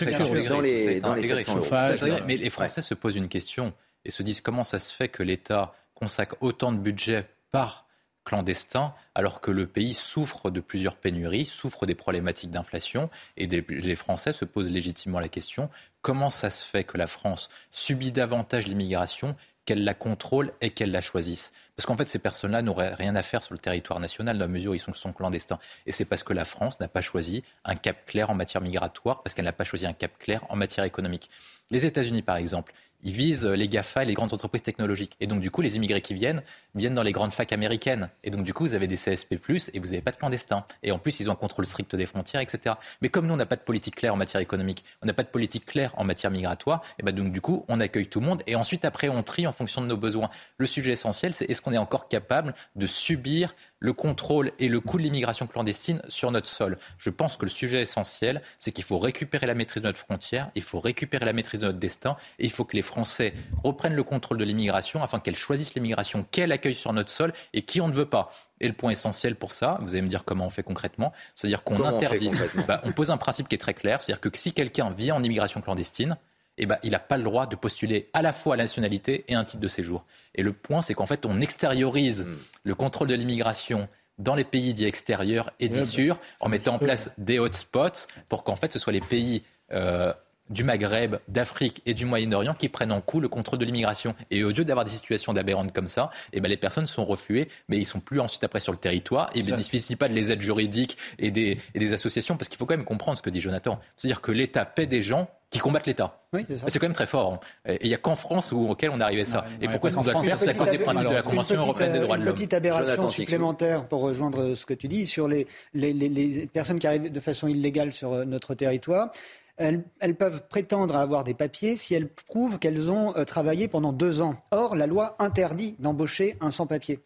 dans les, dans les 700 euros. Mais les Français se posent une question et se disent comment ça se fait que l'État consacre autant de budget par clandestin, alors que le pays souffre de plusieurs pénuries, souffre des problématiques d'inflation, et les Français se posent légitimement la question comment ça se fait que la France subit davantage l'immigration qu'elle la contrôle et qu'elle la choisisse. Parce qu'en fait, ces personnes-là n'auraient rien à faire sur le territoire national, dans la mesure où ils sont, sont clandestins. Et c'est parce que la France n'a pas choisi un cap clair en matière migratoire, parce qu'elle n'a pas choisi un cap clair en matière économique. Les États-Unis, par exemple, ils visent les GAFA et les grandes entreprises technologiques. Et donc, du coup, les immigrés qui viennent, viennent dans les grandes facs américaines. Et donc, du coup, vous avez des CSP, et vous n'avez pas de clandestins. Et en plus, ils ont un contrôle strict des frontières, etc. Mais comme nous, on n'a pas de politique claire en matière économique, on n'a pas de politique claire en matière migratoire, et ben donc, du coup, on accueille tout le monde. Et ensuite, après, on trie en fonction de nos besoins. Le sujet essentiel, c'est est-ce qu'on est encore capable de subir le contrôle et le coût de l'immigration clandestine sur notre sol. Je pense que le sujet essentiel, c'est qu'il faut récupérer la maîtrise de notre frontière, il faut récupérer la maîtrise de notre destin, et il faut que les Français reprennent le contrôle de l'immigration afin qu'elle choisisse l'immigration qu'elle accueille sur notre sol et qui on ne veut pas. Et le point essentiel pour ça, vous allez me dire comment on fait concrètement, c'est-à-dire qu'on interdit, bah, on pose un principe qui est très clair, c'est-à-dire que si quelqu'un vient en immigration clandestine, eh ben, il n'a pas le droit de postuler à la fois la nationalité et un titre de séjour. Et le point, c'est qu'en fait, on extériorise hmm. le contrôle de l'immigration dans les pays dits extérieurs et dits sûrs, en mettant en place des hotspots pour qu'en fait, ce soit les pays euh, du Maghreb, d'Afrique et du Moyen-Orient qui prennent en coup le contrôle de l'immigration. Et au lieu d'avoir des situations d'aberrantes comme ça, eh ben les personnes sont refluées, mais ils sont plus ensuite après sur le territoire et bénéficient pas de les aides juridiques et des, et des associations, parce qu'il faut quand même comprendre ce que dit Jonathan. C'est-à-dire que l'État paie des gens qui combattent l'État. c'est quand même très fort. Hein. Et il n'y a qu'en France où, auquel on arrivait ça. et pourquoi est-ce qu'on doit le faire C'est à cause des principes de la Convention européenne des droits de l'homme? Une petite aberration supplémentaire pour rejoindre ce que tu dis sur les, les, les, les personnes qui arrivent de façon illégale sur euh, notre territoire elles, peuvent prétendre avoir des papiers si elles prouvent qu'elles ont euh, travaillé pendant deux ans. Or, la loi interdit d'embaucher un sans-papier.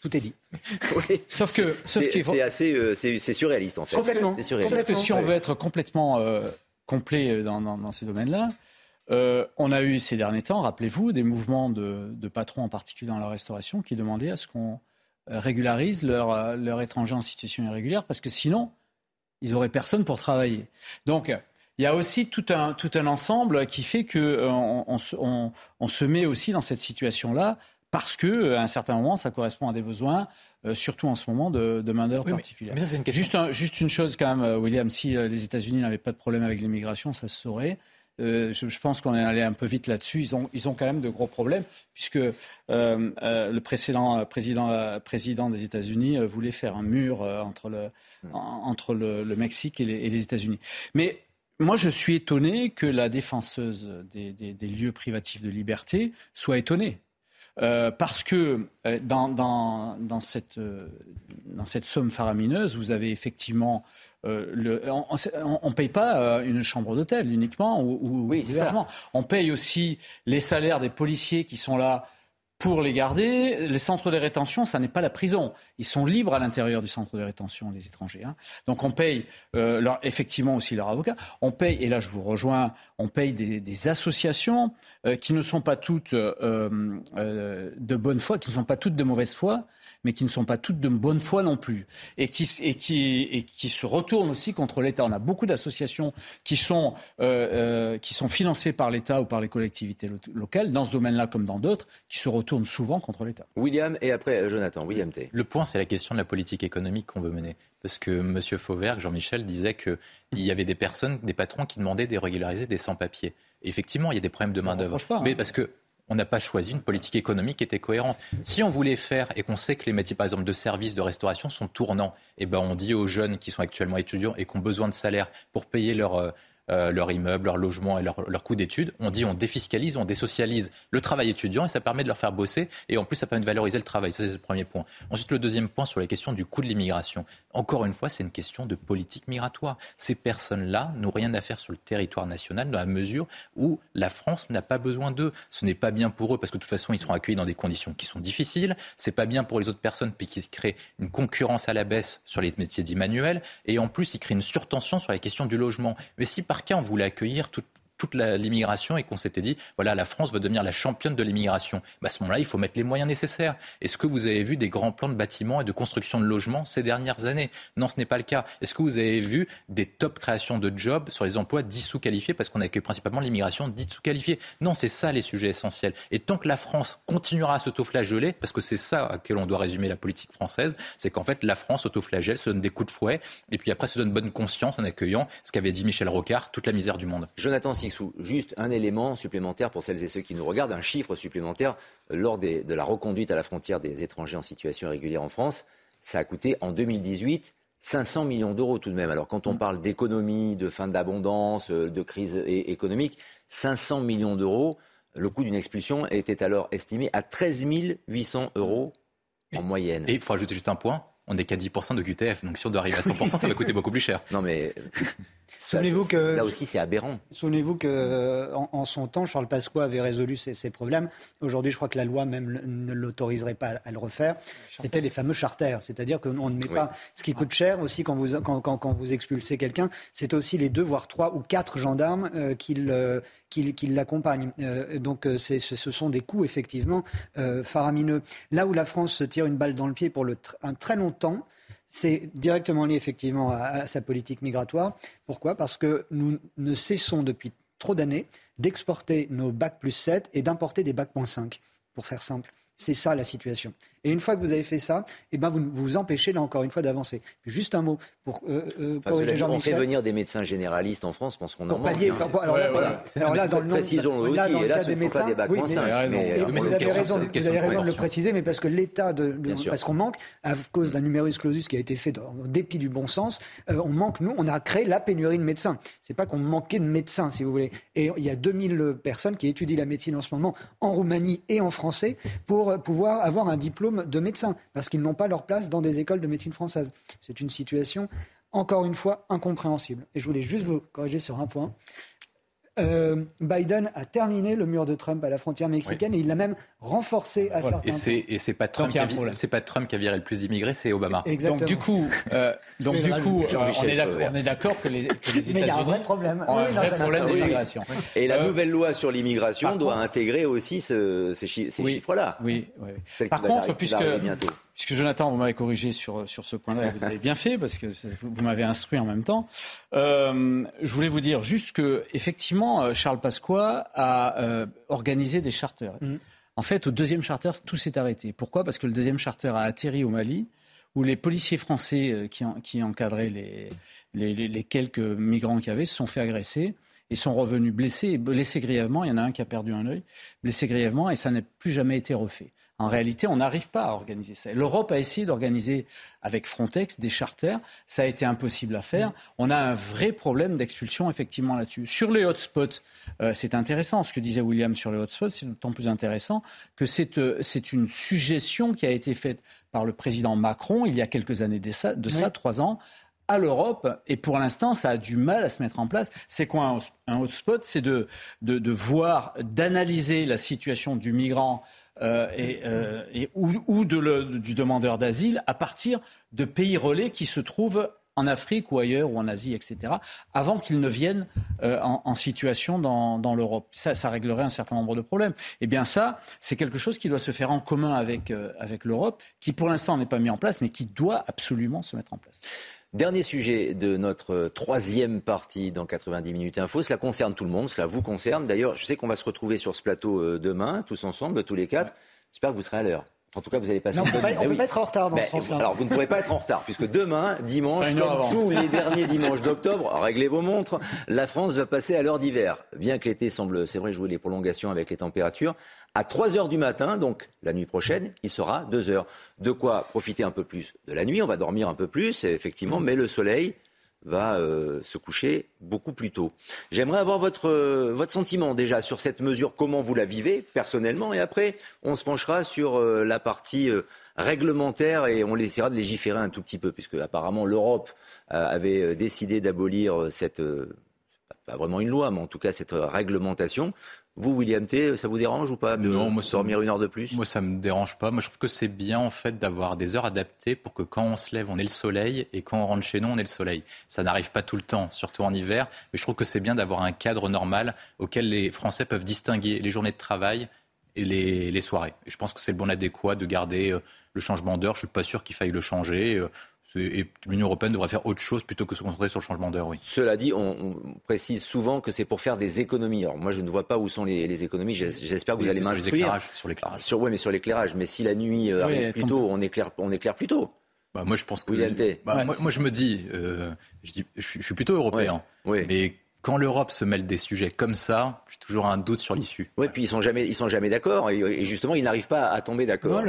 Tout est dit. Sauf que c'est assez euh, c'est surréaliste en fait. Complètement. Sauf que si on veut être complètement euh, complet dans, ces domaines-là, on a eu ces derniers temps, rappelez-vous, des mouvements de, patrons en particulier dans la restauration qui demandaient à ce qu'on régularise leurs leur étrangers en situation irrégulière parce que sinon ils n'auraient personne pour travailler. Donc, il y a aussi tout un, ensemble qui fait qu'on euh, on, on, se met aussi dans cette situation-là parce que à un certain moment, ça correspond à des besoins, euh, surtout en ce moment, de, de main-d'œuvre particulière. Mais, ça, une juste, juste, une chose quand même, euh, William, si les États-Unis n'avaient pas de problème avec l'immigration, ça se saurait. euh, je, pense qu'on est allé un peu vite là-dessus. Ils ont, ils ont quand même de gros problèmes, puisque euh, euh, le précédent président, président des États-Unis voulait faire un mur entre le, mm. entre le, Mexique et les, États-Unis. Mais moi, je suis étonné que la défenseuse des, des, lieux privatifs de liberté soit étonnée. Parce que dans, dans, dans, cette, dans cette somme faramineuse, vous avez effectivement euh, on ne paye pas euh, une chambre d'hôtel uniquement ou, ou oui, On paye aussi les salaires des policiers qui sont là pour les garder. Les centres de rétention, ça n'est pas la prison. Ils sont libres à l'intérieur du centre de rétention, les étrangers. Hein. Donc on paye euh, leur, effectivement aussi leurs avocats. On paye, et là je vous rejoins, on paye des, associations qui ne sont pas toutes de bonne foi, qui ne sont pas toutes de mauvaise foi, mais qui ne sont pas toutes de bonne foi non plus, et qui, et qui, et qui se retournent aussi contre l'État. On a beaucoup d'associations qui, sont, euh, euh, qui sont financées par l'État ou par les collectivités locales, dans ce domaine-là comme dans d'autres, qui se retournent souvent contre l'État. William, et après euh, Jonathan. William T. Le point, c'est la question de la politique économique qu'on veut mener. Parce que M. Fauvergue, Jean-Michel, disait qu'il y avait des personnes, des patrons qui demandaient de régulariser des sans-papiers. Effectivement, il y a des problèmes de main-d'œuvre. Hein. Mais parce que on n'a pas choisi une politique économique qui était cohérente. Si on voulait faire, et qu'on sait que les métiers, par exemple, de services, de restauration sont tournants, eh ben on dit aux jeunes qui sont actuellement étudiants et qui ont besoin de salaire pour payer leur, euh, leur immeuble, leur logement et leur, leur coût d'études. On dit on défiscalise, on désocialise le travail étudiant et ça permet de leur faire bosser et en plus ça permet de valoriser le travail. Ça c'est le premier point. Ensuite le deuxième point sur la question du coût de l'immigration. Encore une fois c'est une question de politique migratoire. Ces personnes-là n'ont rien à faire sur le territoire national dans la mesure où la France n'a pas besoin d'eux. Ce n'est pas bien pour eux parce que de toute façon ils seront accueillis dans des conditions qui sont difficiles. C'est pas bien pour les autres personnes puis qui créent une concurrence à la baisse sur les métiers dits manuels et en plus ils créent une surtension sur la question du logement. Mais si par cas on voulait accueillir toute toute l'immigration et qu'on s'était dit, voilà, la France veut devenir la championne de l'immigration. Bah, à ce moment-là, il faut mettre les moyens nécessaires. Est-ce que vous avez vu des grands plans de bâtiments et de construction de logements ces dernières années? Non, ce n'est pas le cas. Est-ce que vous avez vu des top créations de jobs sur les emplois dits sous-qualifiés parce qu'on accueille principalement l'immigration dite sous-qualifiée? Non, c'est ça les sujets essentiels. Et tant que la France continuera à s'autoflageller, parce que c'est ça à quel on doit résumer la politique française, c'est qu'en fait, la France autoflagelle, se donne des coups de fouet, et puis après se donne bonne conscience en accueillant ce qu'avait dit Michel Rocard, toute la misère du monde. Jonathan juste un élément supplémentaire pour celles et ceux qui nous regardent, un chiffre supplémentaire lors de la reconduite à la frontière des étrangers en situation irrégulière en France. Ça a coûté en 2018 500 millions d'euros tout de même. Alors quand on parle d'économie, de fin d'abondance, euh, de crise économique, 500 millions d'euros, le coût d'une expulsion était alors estimé à 13 800 euros en moyenne. Et il faut ajouter juste un point, on n'est qu'à 10% de QTF. Donc si on doit arriver à 100%, ça va coûter beaucoup plus cher. Non mais Souvenez-vous que là aussi c'est aberrant. Souvenez-vous que en, son temps, Charles Pasqua avait résolu ces, problèmes. Aujourd'hui, je crois que la loi même ne l'autoriserait pas à, le refaire. C'était les fameux charters, c'est-à-dire qu'on ne met pas. Ce qui coûte cher aussi quand vous quand, quand, vous expulsez quelqu'un, c'est aussi les deux voire trois ou quatre gendarmes euh, qui l'accompagnent. Euh, donc euh, ce sont des coûts effectivement faramineux. Là où la France se tire une balle dans le pied pour le un très c'est directement lié effectivement à, sa politique migratoire. Pourquoi? Parce que nous ne cessons depuis trop d'années d'exporter nos bacs plus 7 et d'importer des bacs moins 5, pour faire simple. C'est ça la situation. Et une fois que vous avez fait ça, eh ben vous vous empêchez là encore une fois d'avancer. Juste un mot pour, euh, euh On fait venir des médecins généralistes en France, je pense qu'on en manque. Pallier, hein. alors, là, alors là, dans le précisons-le aussi, et là, ce ne sont pas des bacs oui, moins 5. Mais, vous avez raison, vous avez raison de le préciser, mais parce que l'État, de, parce qu'on manque, à cause d'un numerus clausus qui a été fait en dépit du bon sens, euh, on manque, nous, on a créé la pénurie de médecins. C'est pas qu'on manquait de médecins, si vous voulez. Et il y a 2000 personnes qui étudient la médecine en ce moment en Roumanie et en français pour pouvoir avoir un diplôme de médecin parce qu'ils n'ont pas leur place dans des écoles de médecine française. C'est une situation, encore une fois, incompréhensible. Et je voulais juste vous corriger sur un point. Euh, Biden a terminé le mur de Trump à la frontière mexicaine et il l'a même renforcé à certains points. Et c'est pas Trump qui a, c'est pas Trump qui a viré le plus d'immigrés, c'est Obama. Donc du coup, euh, donc du coup, euh, on est d'accord que les, que les Mais il y a un vrai problème. un vrai problème d'immigration. Et la nouvelle loi sur l'immigration doit intégrer aussi ce, ces, chiffres-là. Oui. oui. Par contre, puisque puisque Jonathan, vous m'avez corrigé sur, sur ce point-là, et vous avez bien fait, parce que vous m'avez instruit en même temps. Euh, je voulais vous dire juste que, effectivement, euh, Charles Pasqua a euh, organisé des charters. Mm. En fait, au deuxième charter, tout s'est arrêté. Pourquoi? Parce que le deuxième charter a atterri au Mali, où les policiers français qui, qui encadraient les, les, les, quelques migrants qu'il y avait se sont fait agresser. et sont revenus blessés, blessés grièvement. Il y en a un qui a perdu un œil, blessé grièvement, et ça n'a plus jamais été refait. En réalité, on n'arrive pas à organiser ça. L'Europe a essayé d'organiser avec Frontex des charters. Ça a été impossible à faire. On a un vrai problème d'expulsion, effectivement, là-dessus. Sur les hotspots, euh, c'est intéressant. Ce que disait William sur les hotspots, c'est d'autant plus intéressant que c'est euh, une suggestion qui a été faite par le président Macron il y a quelques années de ça, de ça trois ans, à l'Europe. Et pour l'instant, ça a du mal à se mettre en place. C'est quoi un, hotspot? C'est de, de, de, voir, d'analyser la situation du migrant euh, euh, et, ou, de du demandeur d'asile à partir de pays relais qui se trouvent en Afrique ou ailleurs ou en Asie, etc., avant qu'ils ne viennent euh, en, situation dans, l'Europe. Ça, ça réglerait un certain nombre de problèmes. Eh bien ça, c'est quelque chose qui doit se faire en commun avec, avec l'Europe, qui pour l'instant n'est pas mis en place, mais qui doit absolument se mettre en place. Dernier sujet de notre troisième partie dans 90 minutes info. Cela concerne tout le monde, cela vous concerne. D'ailleurs, je sais qu'on va se retrouver sur ce plateau euh, demain, tous ensemble, tous les quatre. J'espère que vous serez à l'heure. En tout cas, vous allez passer. Non, on ne peut, pas, oui. pas être en retard dans ce sens-là. Alors, vous ne pourrez pas être en retard, puisque demain, dimanche, comme tous les derniers dimanches d'octobre, réglez vos montres, la France va passer à l'heure d'hiver. Bien que l'été semble, c'est vrai, jouer les prolongations avec les températures, à 3 heures du matin, donc la nuit prochaine, il sera 2 heures. De quoi profiter un peu plus de la nuit, on va dormir un peu plus, effectivement, mais le soleil va euh, se coucher beaucoup plus tôt. J'aimerais avoir votre, euh, votre sentiment déjà sur cette mesure, comment vous la vivez personnellement, et après on se penchera sur euh, la partie réglementaire et on essaiera de légiférer un tout petit peu, puisque apparemment l'Europe avait décidé d'abolir cette, pas vraiment une loi, mais en tout cas cette réglementation. Vous, William T, ça vous dérange ou pas de non, moi, dormir une heure de plus? Moi, ça me dérange pas. Moi, je trouve que c'est bien en fait d'avoir des heures adaptées pour que quand on se lève, on ait le soleil et quand on rentre chez nous, on ait le soleil. Ça n'arrive pas tout le temps, surtout en hiver. Mais je trouve que c'est bien d'avoir un cadre normal auquel les Français peuvent distinguer les journées de travail et les, les soirées. Et je pense que c'est le bon adéquat de garder euh, le changement d'heure. Je suis pas sûr qu'il faille le changer. Et l'Union européenne devrait faire autre chose plutôt que se concentrer sur le changement d'heure, oui. Cela dit, on, on, précise souvent que c'est pour faire des économies. Alors moi, je ne vois pas où sont les, les économies. J'espère que vous allez m'instruire. Sur l'éclairage. Sur, oui, mais sur l'éclairage. Mais si la nuit euh, arrive oui, plus tôt, on éclaire, on éclaire plus tôt. Bah, moi, je pense que. William T. Bah, moi, moi, je me dis, euh, je, dis je, suis, je, suis plutôt européen. Oui. oui. Mais quand l'Europe se mêle des sujets comme ça, j'ai toujours un doute sur l'issue. Oui, puis ils sont jamais, ils sont jamais d'accord et, et, justement, ils n'arrivent pas à tomber d'accord.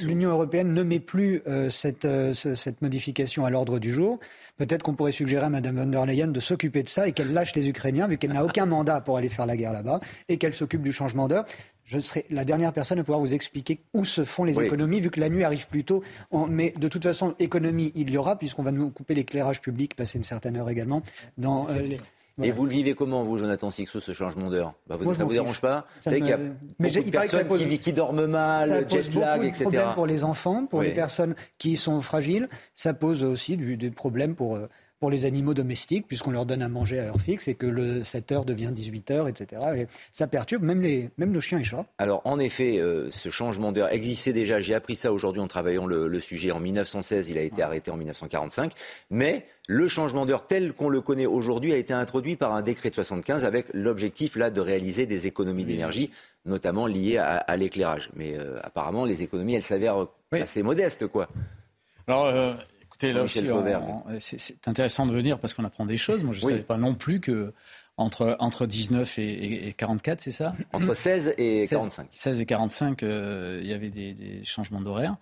L'Union européenne ne met plus euh, cette, euh, cette modification à l'ordre du jour. Peut-être qu'on pourrait suggérer à Mme von der Leyen de s'occuper de ça et qu'elle lâche les Ukrainiens, vu qu'elle n'a aucun mandat pour aller faire la guerre là-bas, et qu'elle s'occupe du changement d'heure. Je serai la dernière personne à pouvoir vous expliquer où se font les oui. économies, vu que la nuit arrive plus tôt. On, mais de toute façon, économie, il y aura, puisqu'on va nous couper l'éclairage public, passer une certaine heure également, dans euh, les, voilà. Et vous le vivez comment, vous, Jonathan Sixou, ce changement d'heure? Bah, vous, Moi, Ça ne vous dérange pas? Ça Vous savez me... qu'il y a mais beaucoup de personnes pose... qui, qui, dorment mal, jet lag, etc. Ça pose pour les enfants, pour oui. les personnes qui sont fragiles. Ça pose aussi du, des problèmes pour, pour les animaux domestiques, puisqu'on leur donne à manger à heure fixe et que le 7 heures devient 18 heures, etc. Et ça perturbe même, les, même nos chiens et chats. Alors, en effet, euh, ce changement d'heure existait déjà. J'ai appris ça aujourd'hui en travaillant le, le, sujet en 1916. Il a été arrêté en 1945. Mais le changement d'heure tel qu'on le connaît aujourd'hui a été introduit par un décret de 75 avec l'objectif là de réaliser des économies d'énergie, notamment liées à, à l'éclairage. Mais euh, apparemment, les économies, elles s'avèrent oui. assez modestes, quoi. Alors, euh, écoutez, là aussi, c'est intéressant de venir parce qu'on apprend des choses. Moi, je ne oui. savais pas non plus que entre, entre 19 et, et 44, c'est ça Entre 16 et 45. 16, 16 et 45, euh, il y avait des, des changements d'horaire.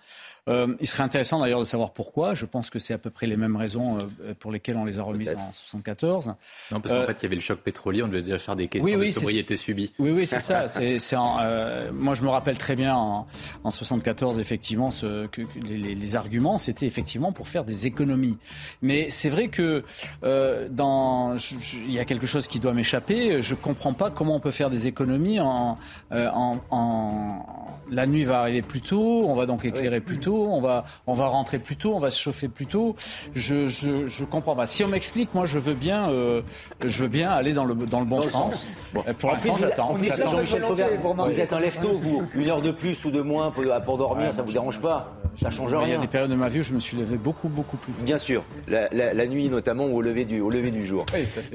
Euh, il serait intéressant d'ailleurs de savoir pourquoi. Je pense que c'est à peu près les mêmes raisons euh, pour lesquelles on les a remises en 74. Non, parce qu'en fait, il y avait le choc pétrolier. On devait déjà faire des questions oui, oui, de sobriété subie. Oui, oui, c'est ça. c'est, euh, moi, je me rappelle très bien en, en 74, effectivement, ce, que, que les, les, arguments, c'était effectivement pour faire des économies. Mais c'est vrai que dans, je, je, il y a quelque chose qui doit m'échapper. Je comprends pas comment on peut faire des économies en, en, en, la nuit va arriver plus tôt, on va donc éclairer oui. plus tôt on va, on va rentrer plus tôt, on va se chauffer plus tôt. Je, je, comprends. Si on m'explique, moi, je veux bien, euh, je veux bien aller dans le, dans le bon sens. Le sens. Bon. Pour l'instant, j'attends. Vous êtes un lève-tôt, vous. Une heure de plus ou de moins pour, dormir, ouais, ça vous dérange pas euh, ça change rien. Il y a des périodes de ma vie où je me suis levé beaucoup, beaucoup plus tôt. Bien sûr, la, nuit notamment ou au lever du, au lever du jour.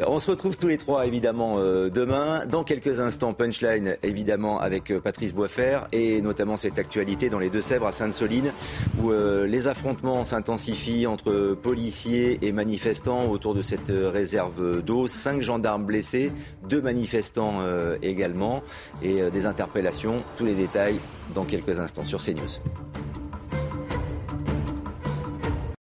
On se retrouve tous les trois évidemment euh, demain. Dans quelques instants, punchline évidemment avec Patrice Boisfer et notamment cette actualité dans les Deux-Sèvres à Sainte-Soline où euh, les affrontements s'intensifient entre policiers et manifestants autour de cette euh, réserve d'eau. Cinq gendarmes blessés, deux manifestants euh, également, et des interpellations. Tous les détails dans quelques instants sur CNews.